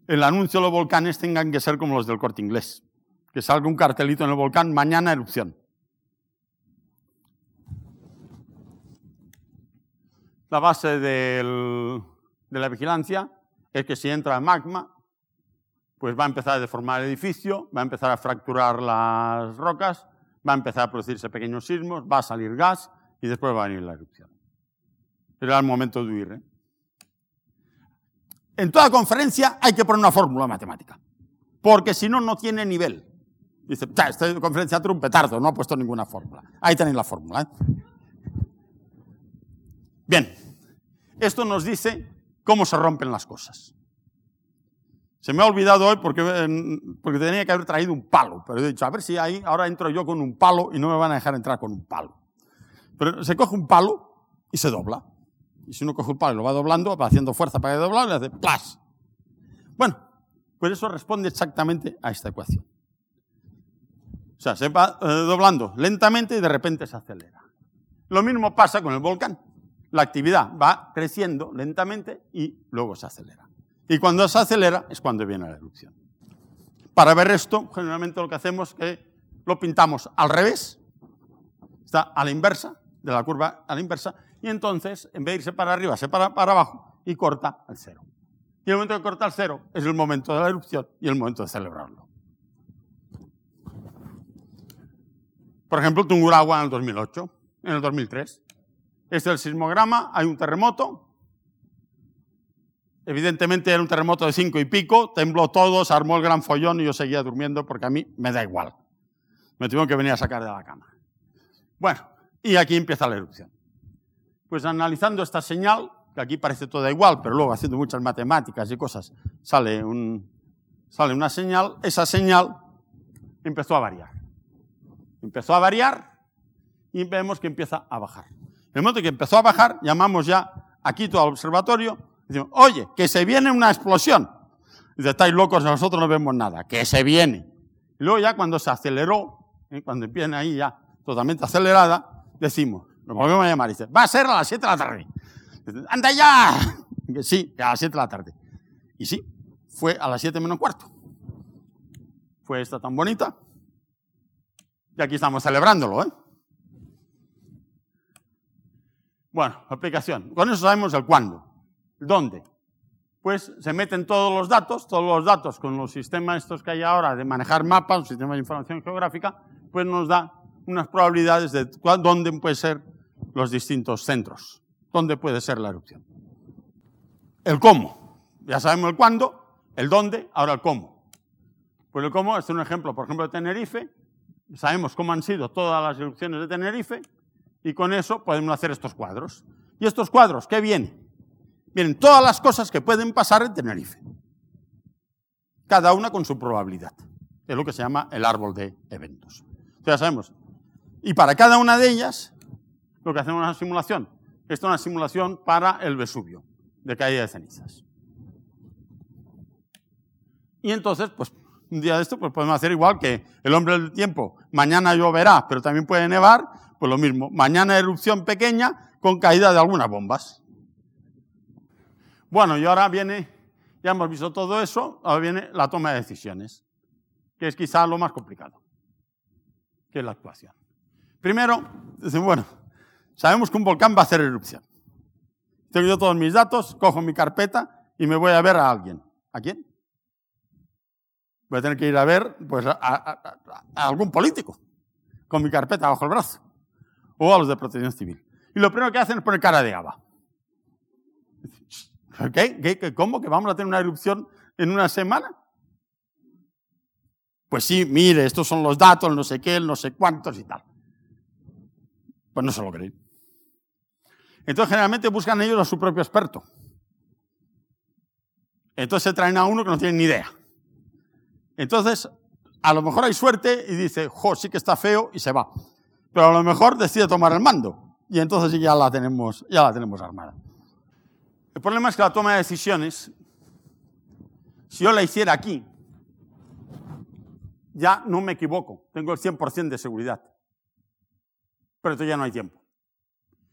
Speaker 2: el anuncio de los volcanes tengan que ser como los del corte inglés. Que salga un cartelito en el volcán, mañana erupción. La base de la vigilancia es que si entra magma, pues va a empezar a deformar el edificio, va a empezar a fracturar las rocas, va a empezar a producirse pequeños sismos, va a salir gas y después va a venir la erupción. Era el momento de huir. ¿eh? En toda conferencia hay que poner una fórmula matemática, porque si no, no tiene nivel. Dice, esta conferencia un petardo, no ha puesto ninguna fórmula. Ahí tenéis la fórmula. ¿eh? Bien, esto nos dice cómo se rompen las cosas. Se me ha olvidado hoy porque, porque tenía que haber traído un palo, pero he dicho, a ver si ahí, ahora entro yo con un palo y no me van a dejar entrar con un palo. Pero se coge un palo y se dobla. Y si uno coge un palo y lo va doblando, va haciendo fuerza para que doblar, le hace plas. Bueno, pues eso responde exactamente a esta ecuación. O sea, se va eh, doblando lentamente y de repente se acelera. Lo mismo pasa con el volcán. La actividad va creciendo lentamente y luego se acelera. Y cuando se acelera es cuando viene la erupción. Para ver esto, generalmente lo que hacemos es que lo pintamos al revés, está a la inversa, de la curva a la inversa, y entonces, en vez de irse para arriba, se para para abajo y corta al cero. Y el momento de cortar al cero es el momento de la erupción y el momento de celebrarlo. Por ejemplo, Tungurahua en el 2008, en el 2003. Este es el sismograma, hay un terremoto. Evidentemente era un terremoto de cinco y pico, tembló todo, se armó el gran follón y yo seguía durmiendo porque a mí me da igual. Me tuvieron que venir a sacar de la cama. Bueno, y aquí empieza la erupción. Pues analizando esta señal, que aquí parece toda igual, pero luego haciendo muchas matemáticas y cosas, sale, un, sale una señal, esa señal empezó a variar. Empezó a variar y vemos que empieza a bajar. En el momento que empezó a bajar, llamamos ya aquí todo al observatorio, decimos, oye, que se viene una explosión. Dice, estáis locos, nosotros no vemos nada, que se viene. Y luego ya cuando se aceleró, ¿eh? cuando empieza ahí ya totalmente acelerada, decimos, lo volvemos a llamar, dice, va a ser a las 7 de la tarde. ¡Anda ya! (laughs) sí, a las 7 de la tarde. Y sí, fue a las 7 menos cuarto. Fue esta tan bonita. Y aquí estamos celebrándolo, ¿eh? Bueno, aplicación. Con eso sabemos el cuándo. ¿Dónde? Pues se meten todos los datos, todos los datos con los sistemas estos que hay ahora de manejar mapas, un sistema de información geográfica, pues nos da unas probabilidades de dónde pueden ser los distintos centros, dónde puede ser la erupción. El cómo. Ya sabemos el cuándo, el dónde, ahora el cómo. Pues el cómo, es un ejemplo, por ejemplo, de Tenerife. Sabemos cómo han sido todas las erupciones de Tenerife y con eso podemos hacer estos cuadros. ¿Y estos cuadros qué vienen? Vienen todas las cosas que pueden pasar en Tenerife. Cada una con su probabilidad. Es lo que se llama el árbol de eventos. ya sabemos. Y para cada una de ellas, lo que hacemos es una simulación. Esto es una simulación para el Vesubio, de caída de cenizas. Y entonces, pues, un día de esto, pues podemos hacer igual que el hombre del tiempo. Mañana lloverá, pero también puede nevar pues lo mismo, mañana erupción pequeña con caída de algunas bombas. Bueno, y ahora viene, ya hemos visto todo eso, ahora viene la toma de decisiones, que es quizá lo más complicado, que es la actuación. Primero, dicen, bueno, sabemos que un volcán va a hacer erupción. Tengo yo todos mis datos, cojo mi carpeta y me voy a ver a alguien. ¿A quién? Voy a tener que ir a ver pues, a algún político con mi carpeta bajo el brazo o a los de protección civil. Y lo primero que hacen es poner cara de gaba. ¿Qué? cómo ¿Que vamos a tener una erupción en una semana? Pues sí, mire, estos son los datos, no sé qué, no sé cuántos y tal. Pues no se lo creen. Entonces generalmente buscan ellos a su propio experto. Entonces se traen a uno que no tiene ni idea. Entonces, a lo mejor hay suerte y dice, jo, sí que está feo y se va pero a lo mejor decide tomar el mando y entonces ya la tenemos, ya la tenemos armada. El problema es que la toma de decisiones, si yo la hiciera aquí, ya no me equivoco, tengo el 100% de seguridad. Pero ya no hay tiempo.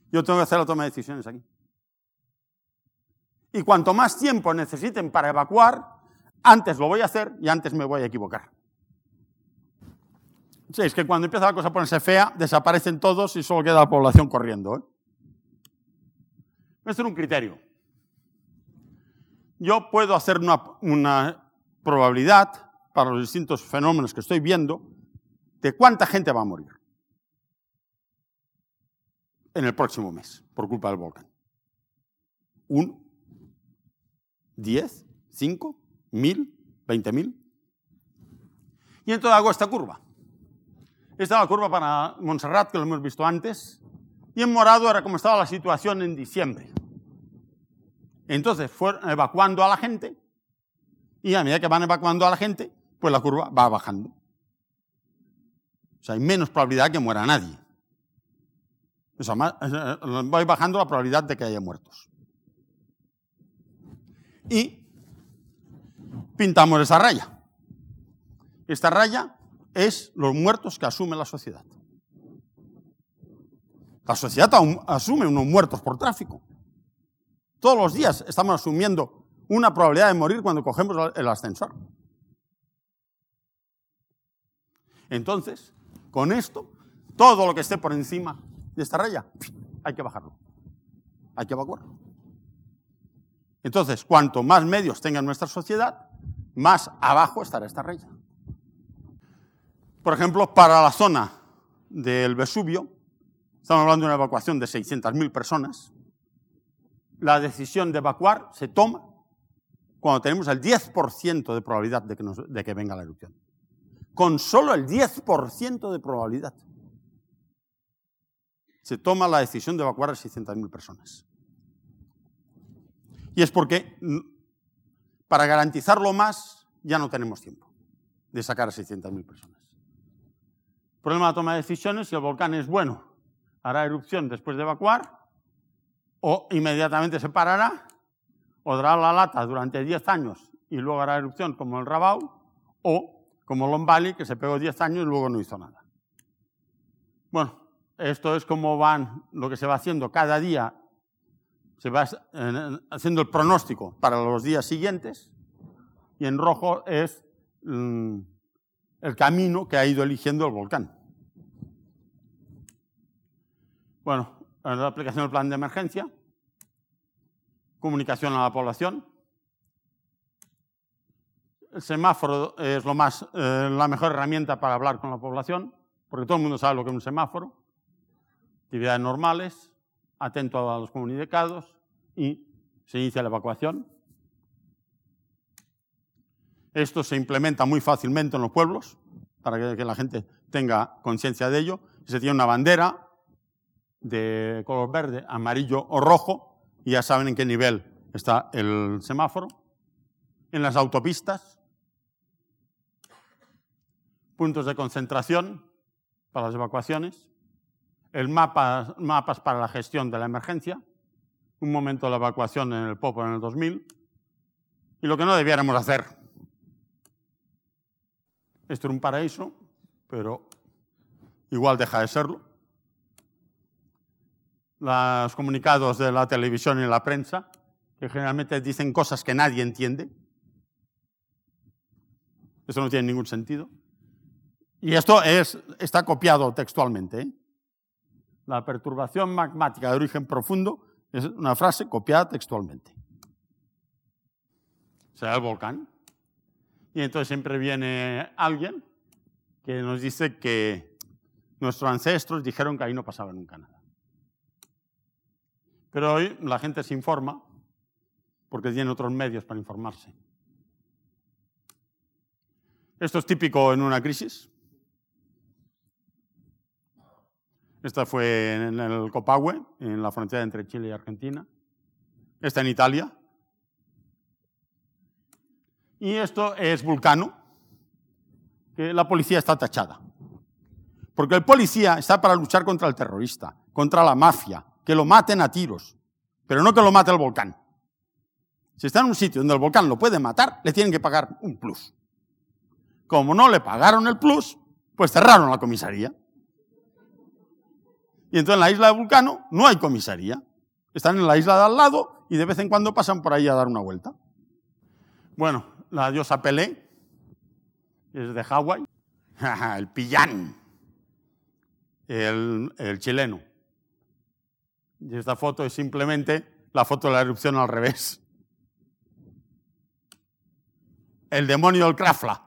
Speaker 2: Yo tengo que hacer la toma de decisiones aquí. Y cuanto más tiempo necesiten para evacuar, antes lo voy a hacer y antes me voy a equivocar. Sí, es que cuando empieza la cosa a ponerse fea, desaparecen todos y solo queda la población corriendo. ¿eh? Es un criterio. Yo puedo hacer una, una probabilidad para los distintos fenómenos que estoy viendo de cuánta gente va a morir en el próximo mes por culpa del volcán. ¿Uno? ¿Diez? ¿Cinco? ¿Mil? ¿Veinte? Y entonces hago esta curva. Esta es la curva para Montserrat, que lo hemos visto antes. Y en morado era como estaba la situación en diciembre. Entonces fueron evacuando a la gente. Y a medida que van evacuando a la gente, pues la curva va bajando. O sea, hay menos probabilidad que muera nadie. O sea, más, voy bajando la probabilidad de que haya muertos. Y pintamos esa raya. Esta raya es los muertos que asume la sociedad. La sociedad asume unos muertos por tráfico. Todos los días estamos asumiendo una probabilidad de morir cuando cogemos el ascensor. Entonces, con esto, todo lo que esté por encima de esta raya, hay que bajarlo. Hay que evacuarlo. Entonces, cuanto más medios tenga nuestra sociedad, más abajo estará esta raya. Por ejemplo, para la zona del Vesubio, estamos hablando de una evacuación de 600.000 personas, la decisión de evacuar se toma cuando tenemos el 10% de probabilidad de que, de que venga la erupción. Con solo el 10% de probabilidad se toma la decisión de evacuar a 600.000 personas. Y es porque para garantizarlo más ya no tenemos tiempo de sacar a 600.000 personas. Problema de toma de decisiones, si el volcán es bueno, hará erupción después de evacuar, o inmediatamente se parará, o dará la lata durante 10 años y luego hará erupción como el Rabau, o como Lombali, que se pegó 10 años y luego no hizo nada. Bueno, esto es como van, lo que se va haciendo cada día, se va haciendo el pronóstico para los días siguientes, y en rojo es mm, el camino que ha ido eligiendo el volcán. Bueno, la aplicación del plan de emergencia, comunicación a la población. El semáforo es lo más, eh, la mejor herramienta para hablar con la población, porque todo el mundo sabe lo que es un semáforo. Actividades normales, atento a los comunicados y se inicia la evacuación. Esto se implementa muy fácilmente en los pueblos, para que, la gente tenga conciencia de ello. Se tiene una bandera de color verde, amarillo o rojo, y ya saben en qué nivel está el semáforo. En las autopistas, puntos de concentración para las evacuaciones, el mapa, mapas para la gestión de la emergencia, un momento de la evacuación en el Popo en el 2000, y lo que no debiéramos hacer, esto era un paraíso, pero igual deja de serlo. Los comunicados de la televisión y la prensa, que generalmente dicen cosas que nadie entiende. Eso no tiene ningún sentido. Y esto es, está copiado textualmente. ¿eh? La perturbación magmática de origen profundo es una frase copiada textualmente. ¿Será el volcán? Y entonces siempre viene alguien que nos dice que nuestros ancestros dijeron que ahí no pasaba nunca nada. Pero hoy la gente se informa porque tiene otros medios para informarse. Esto es típico en una crisis. Esta fue en el Copahue, en la frontera entre Chile y Argentina. Esta en Italia. Y esto es Vulcano, que la policía está tachada. Porque el policía está para luchar contra el terrorista, contra la mafia, que lo maten a tiros, pero no que lo mate el volcán. Si está en un sitio donde el volcán lo puede matar, le tienen que pagar un plus. Como no le pagaron el plus, pues cerraron la comisaría. Y entonces en la isla de Vulcano no hay comisaría. Están en la isla de al lado y de vez en cuando pasan por ahí a dar una vuelta. Bueno, la diosa Pelé, es de Hawái, (laughs) el pillán, el, chileno. Y esta foto es simplemente la foto de la erupción al revés. El demonio del Krafla,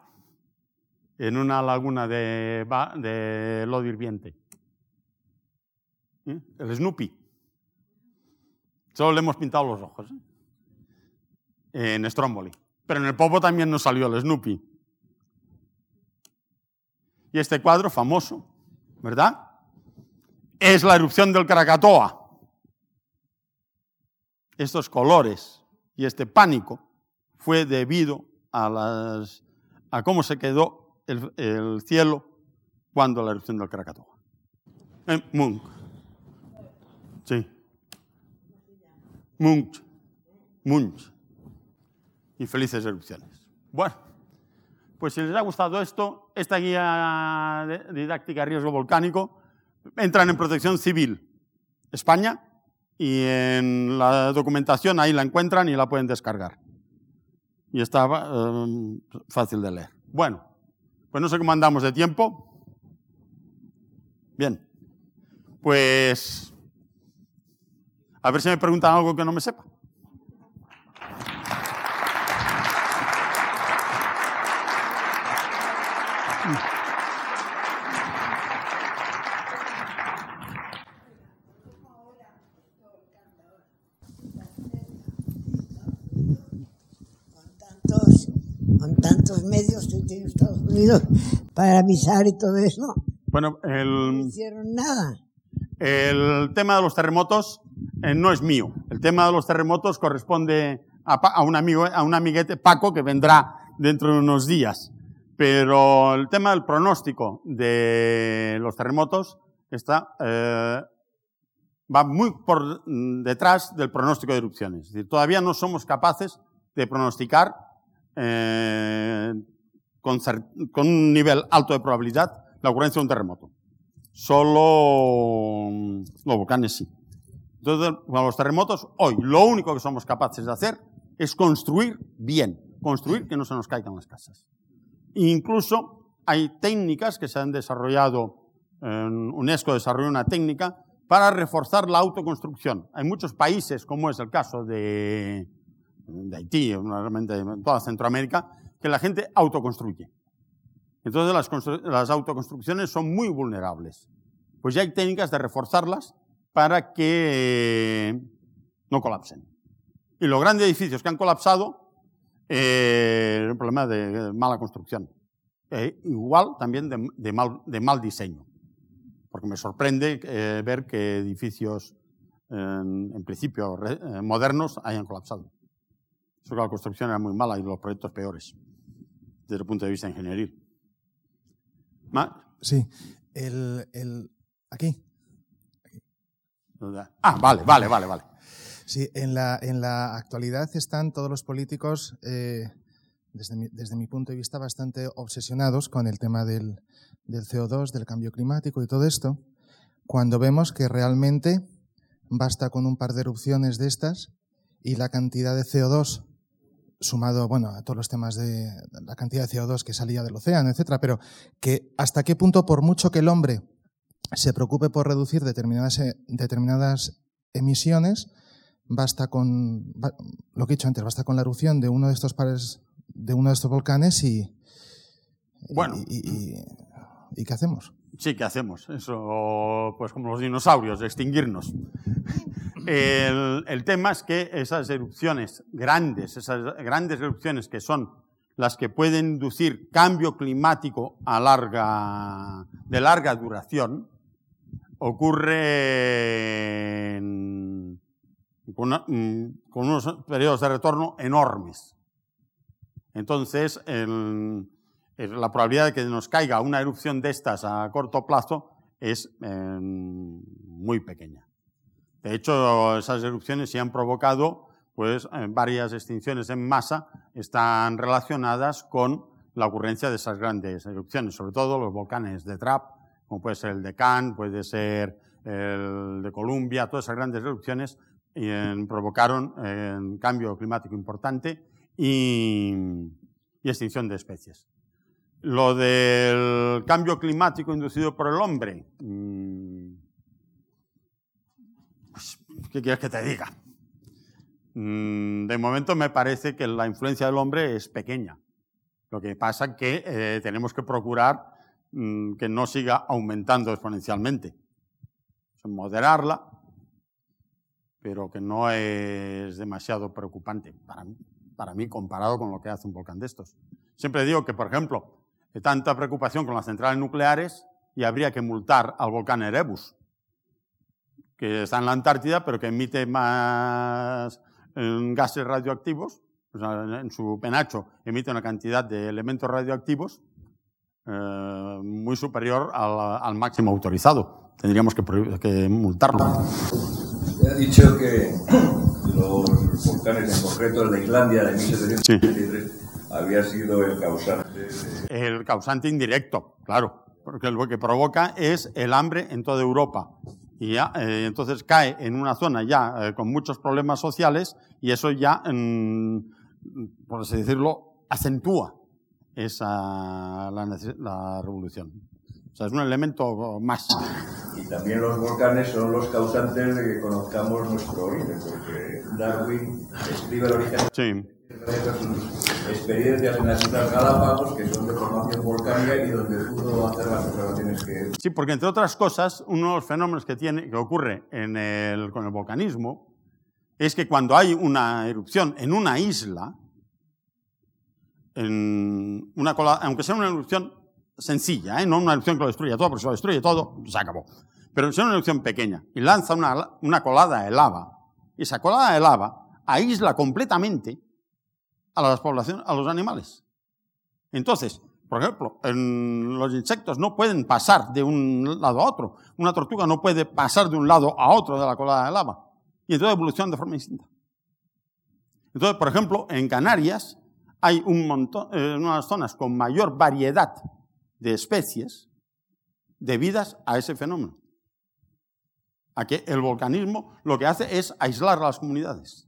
Speaker 2: en una laguna de, de lodo hirviente. ¿Eh? El Snoopy. Solo le hemos pintado los ojos. ¿eh? En Stromboli. Pero en el Popo también nos salió el Snoopy. Y este cuadro famoso, ¿verdad? Es la erupción del Krakatoa. Estos colores y este pánico fue debido a, las, a cómo se quedó el, el cielo cuando la erupción del Krakatoa. En. Sí. Munch. Munch. Y felices erupciones. Bueno, pues si les ha gustado esto, esta guía didáctica riesgo volcánico entran en protección civil España y en la documentación ahí la encuentran y la pueden descargar. Y está um, fácil de leer. Bueno, pues no sé cómo andamos de tiempo. Bien, pues a ver si me preguntan algo que no me sepa.
Speaker 3: Con tantos medios que tiene Estados Unidos para avisar y todo eso.
Speaker 2: Bueno, el...
Speaker 3: No hicieron nada.
Speaker 2: El tema de los terremotos eh, no es mío. El tema de los terremotos corresponde a, un amigo, a un amiguete, Paco, que vendrá dentro de unos días. Pero el tema del pronóstico de los terremotos está, eh, va muy por detrás del pronóstico de erupciones. Es decir, todavía no somos capaces de pronosticar eh, con, con un nivel alto de probabilidad la ocurrencia de un terremoto. Solo mm, los volcanes sí. Entonces, con los terremotos, hoy lo único que somos capaces de hacer es construir bien, construir que no se nos caigan las casas. Incluso hay técnicas que se han desarrollado, en UNESCO desarrolló una técnica para reforzar la autoconstrucción. Hay muchos países, como es el caso de, de Haití, realmente en toda Centroamérica, que la gente autoconstruye. Entonces las, las autoconstrucciones son muy vulnerables. Pues ya hay técnicas de reforzarlas para que no colapsen. Y los grandes edificios que han colapsado, eh, un problema de mala construcción. Eh, igual también de, mal, de, mal, diseño. Porque me sorprende eh, ver que edificios, en, principio, eh, modernos hayan colapsado. Eso que la construcción era muy mala y los proyectos peores, desde el punto de vista ingenieril.
Speaker 4: Sí, el, el aquí.
Speaker 2: Ah, vale, vale, vale, vale.
Speaker 4: Sí, en la, en la actualidad están todos los políticos, eh, desde, mi, desde, mi, punto de vista, bastante obsesionados con el tema del, del CO2, del cambio climático y todo esto, cuando vemos que realmente basta con un par de erupciones de estas y la cantidad de CO2 sumado bueno, a todos los temas de la cantidad de CO2 que salía del océano, etcétera, pero que hasta qué punto, por mucho que el hombre se preocupe por reducir determinadas, eh, determinadas emisiones, basta con lo que he dicho antes, basta con la erupción de uno de estos pares, de uno de estos volcanes y.
Speaker 2: Bueno.
Speaker 4: Y, y, y ¿qué hacemos?
Speaker 2: Sí, ¿qué hacemos? Eso, pues como los dinosaurios, extinguirnos. (laughs) El, el, tema es que esas erupciones grandes, esas grandes erupciones que son las que pueden inducir cambio climático a larga, de larga duración, ocurren con, una, con unos periodos de retorno enormes. Entonces, la probabilidad de que nos caiga una erupción de estas a corto plazo es eh, muy pequeña. De hecho, esas erupciones se han provocado, pues varias extinciones en masa están relacionadas con la ocurrencia de esas grandes erupciones, sobre todo los volcanes de Trap, como puede ser el de Cannes, puede ser el de Columbia, todas esas grandes erupciones provocaron un cambio climático importante y, extinción de especies. Lo del cambio climático inducido por el hombre, mm, pues, ¿qué quieres que te diga? Mm, de momento me parece que la influencia del hombre es pequeña. Lo que pasa es que eh, tenemos que procurar que no siga aumentando exponencialmente. Moderarla, pero que no es demasiado preocupante para mí, para mí comparado con lo que hace un volcán de estos. Siempre digo que, por ejemplo, hay tanta preocupación con las centrales nucleares y habría que multar al volcán Erebus, que está en la Antártida, pero que emite más eh, gases radioactivos, en su penacho emite una cantidad de elementos radioactivos eh, muy superior al, máximo autorizado. Tendríamos que, que multarlo
Speaker 5: ha dicho que los volcanes, en concreto el de Islandia de 1783, había sido el causante.
Speaker 2: El causante indirecto, claro, porque lo que provoca es el hambre en toda Europa. Y ya, eh, entonces cae en una zona ya eh, con muchos problemas sociales y eso ya, por así decirlo, acentúa esa, la, la revolución. O sea, es un elemento más.
Speaker 5: Y también los volcanes son los causantes de que conozcamos nuestro origen, porque Darwin escribe el origen sí. sus experiencias en las Islas Galápagos, que son de formación volcánica y donde pudo hacer las observaciones que...
Speaker 2: Sí, porque entre otras cosas, uno de los fenómenos que, tiene, que ocurre en el, con el volcanismo es que cuando hay una erupción en una isla, en una aunque sea una erupción sencilla, ¿eh? no una erupción que lo destruya todo, porque si lo destruye todo, se acabó. Pero si es una erupción pequeña y lanza una, una colada de lava, esa colada de lava aísla completamente a las poblaciones, a los animales. Entonces, por ejemplo, los insectos no pueden pasar de un lado a otro. Una tortuga no puede pasar de un lado a otro de la colada de lava. Y entonces evoluciona de forma distinta. Entonces, por ejemplo, en Canarias hay un montón, en eh, unas zonas con mayor variedad de especies debidas a ese fenómeno. A que el volcanismo lo que hace es aislar a las comunidades.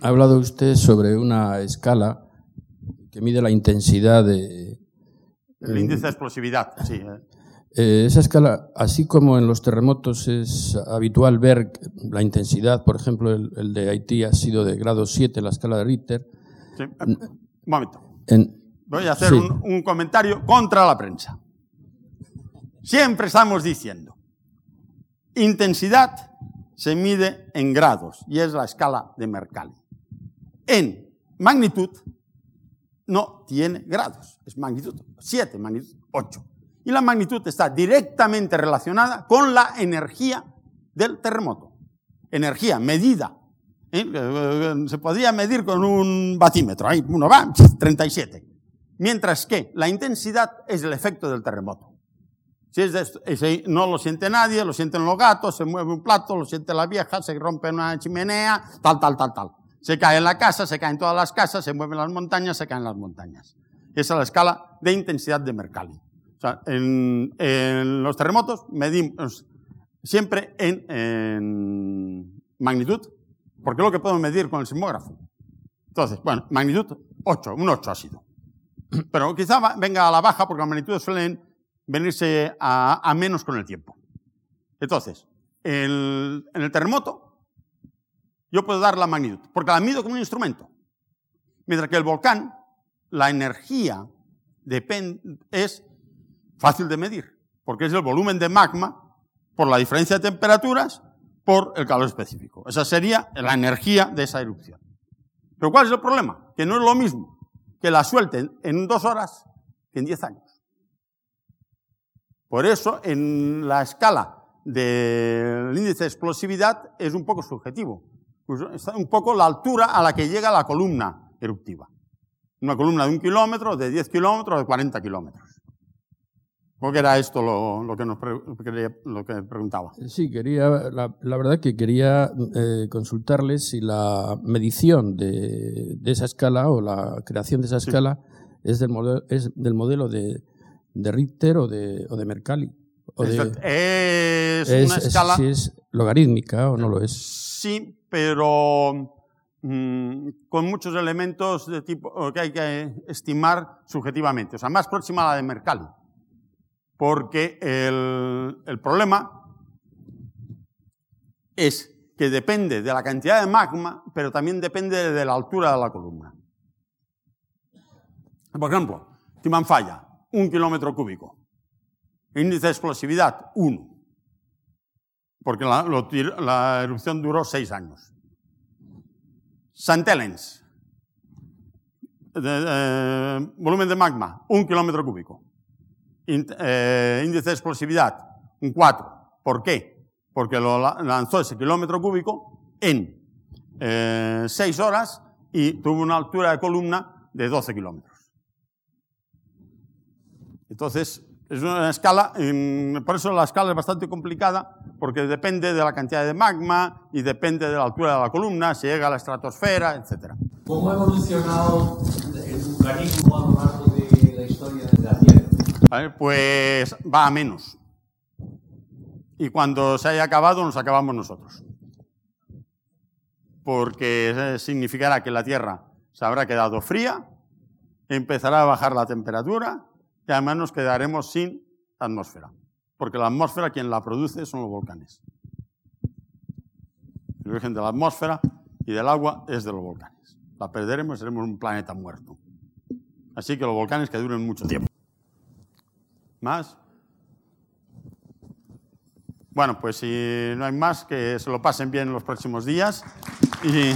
Speaker 6: Ha hablado usted sobre una escala que mide la intensidad de...
Speaker 2: El índice de explosividad, sí. Eh.
Speaker 6: Eh, esa escala, así como en los terremotos es habitual ver la intensidad, por ejemplo, el, de Haití ha sido de grado 7, la escala de Richter.
Speaker 2: Sí. Un momento. Voy a hacer un, comentario contra la prensa. Siempre estamos diciendo, intensidad se mide en grados y es la escala de Mercalli. En magnitud no tiene grados, es magnitud 7, magnitud 8. Y la magnitud está directamente relacionada con la energía del terremoto. Energía medida ¿eh? Se podría medir con un batímetro. Ahí uno va, 37. Mientras que la intensidad es el efecto del terremoto. Si es de no lo siente nadie, lo sienten los gatos, se mueve un plato, lo siente la vieja, se rompe una chimenea, tal, tal, tal, tal. Se cae en la casa, se caen todas las casas, se mueven las montañas, se caen las montañas. Esa es la escala de intensidad de Mercalli. En, los terremotos medimos siempre en magnitud porque es lo que podemos medir con el sismógrafo. Entonces, bueno, magnitud 8, un 8 ha sido. Pero quizá venga a la baja porque las magnitudes suelen venirse a, menos con el tiempo. Entonces, en el terremoto, yo puedo dar la magnitud, porque la mido como un instrumento. Mientras que el volcán, la energía es fácil de medir, porque es el volumen de magma por la diferencia de temperaturas por el calor específico. Esa sería la energía de esa erupción. Pero ¿cuál es el problema? Que no es lo mismo que la suelten en dos horas que en diez años. Por eso, en la escala del índice de explosividad es un poco subjetivo. Es un poco la altura a la que llega la columna eruptiva. Una columna de un kilómetro, de 10 kilómetros, de 40 kilómetros. ¿Cómo era esto lo, que, nos lo que preguntaba?
Speaker 6: Sí, quería, la, verdad que quería eh, consultarle si la medición de, esa escala o la creación de esa escala es, del modelo, es del modelo de, Richter o de, o de Mercalli.
Speaker 2: es, una escala...
Speaker 6: si es logarítmica o no lo es.
Speaker 2: Sí, pero mm, con muchos elementos de tipo que hay que estimar subjetivamente. O sea, más próxima a la de Mercalli porque el, problema es que depende de la cantidad de magma, pero también depende de la altura de la columna. Por ejemplo, Timanfaya, un kilómetro cúbico. Índice de explosividad, uno. Porque la, la erupción duró seis años. St. Helens, eh, volumen de magma, un kilómetro cúbico. Eh, índice de explosividad, un 4. ¿Por qué? Porque lo lanzó ese kilómetro cúbico en eh, 6 horas y tuvo una altura de columna de 12 kilómetros. Entonces, es una escala, por eso la escala es bastante complicada, porque depende de la cantidad de magma y depende de la altura de la columna, si llega a la estratosfera, etc.
Speaker 7: ¿Cómo ha evolucionado el vulcanismo a lo largo de la historia de la
Speaker 2: Pues va a menos. Y cuando se haya acabado, nos acabamos nosotros. Porque significará que la Tierra se habrá quedado fría, empezará a bajar la temperatura y además nos quedaremos sin atmósfera, porque la atmósfera quien la produce son los volcanes. El origen de la atmósfera y del agua es de los volcanes. La perderemos y seremos un planeta muerto. Así que los volcanes que duren mucho tiempo. ¿Más? Bueno, pues si no hay más, que se lo pasen bien en los próximos días y...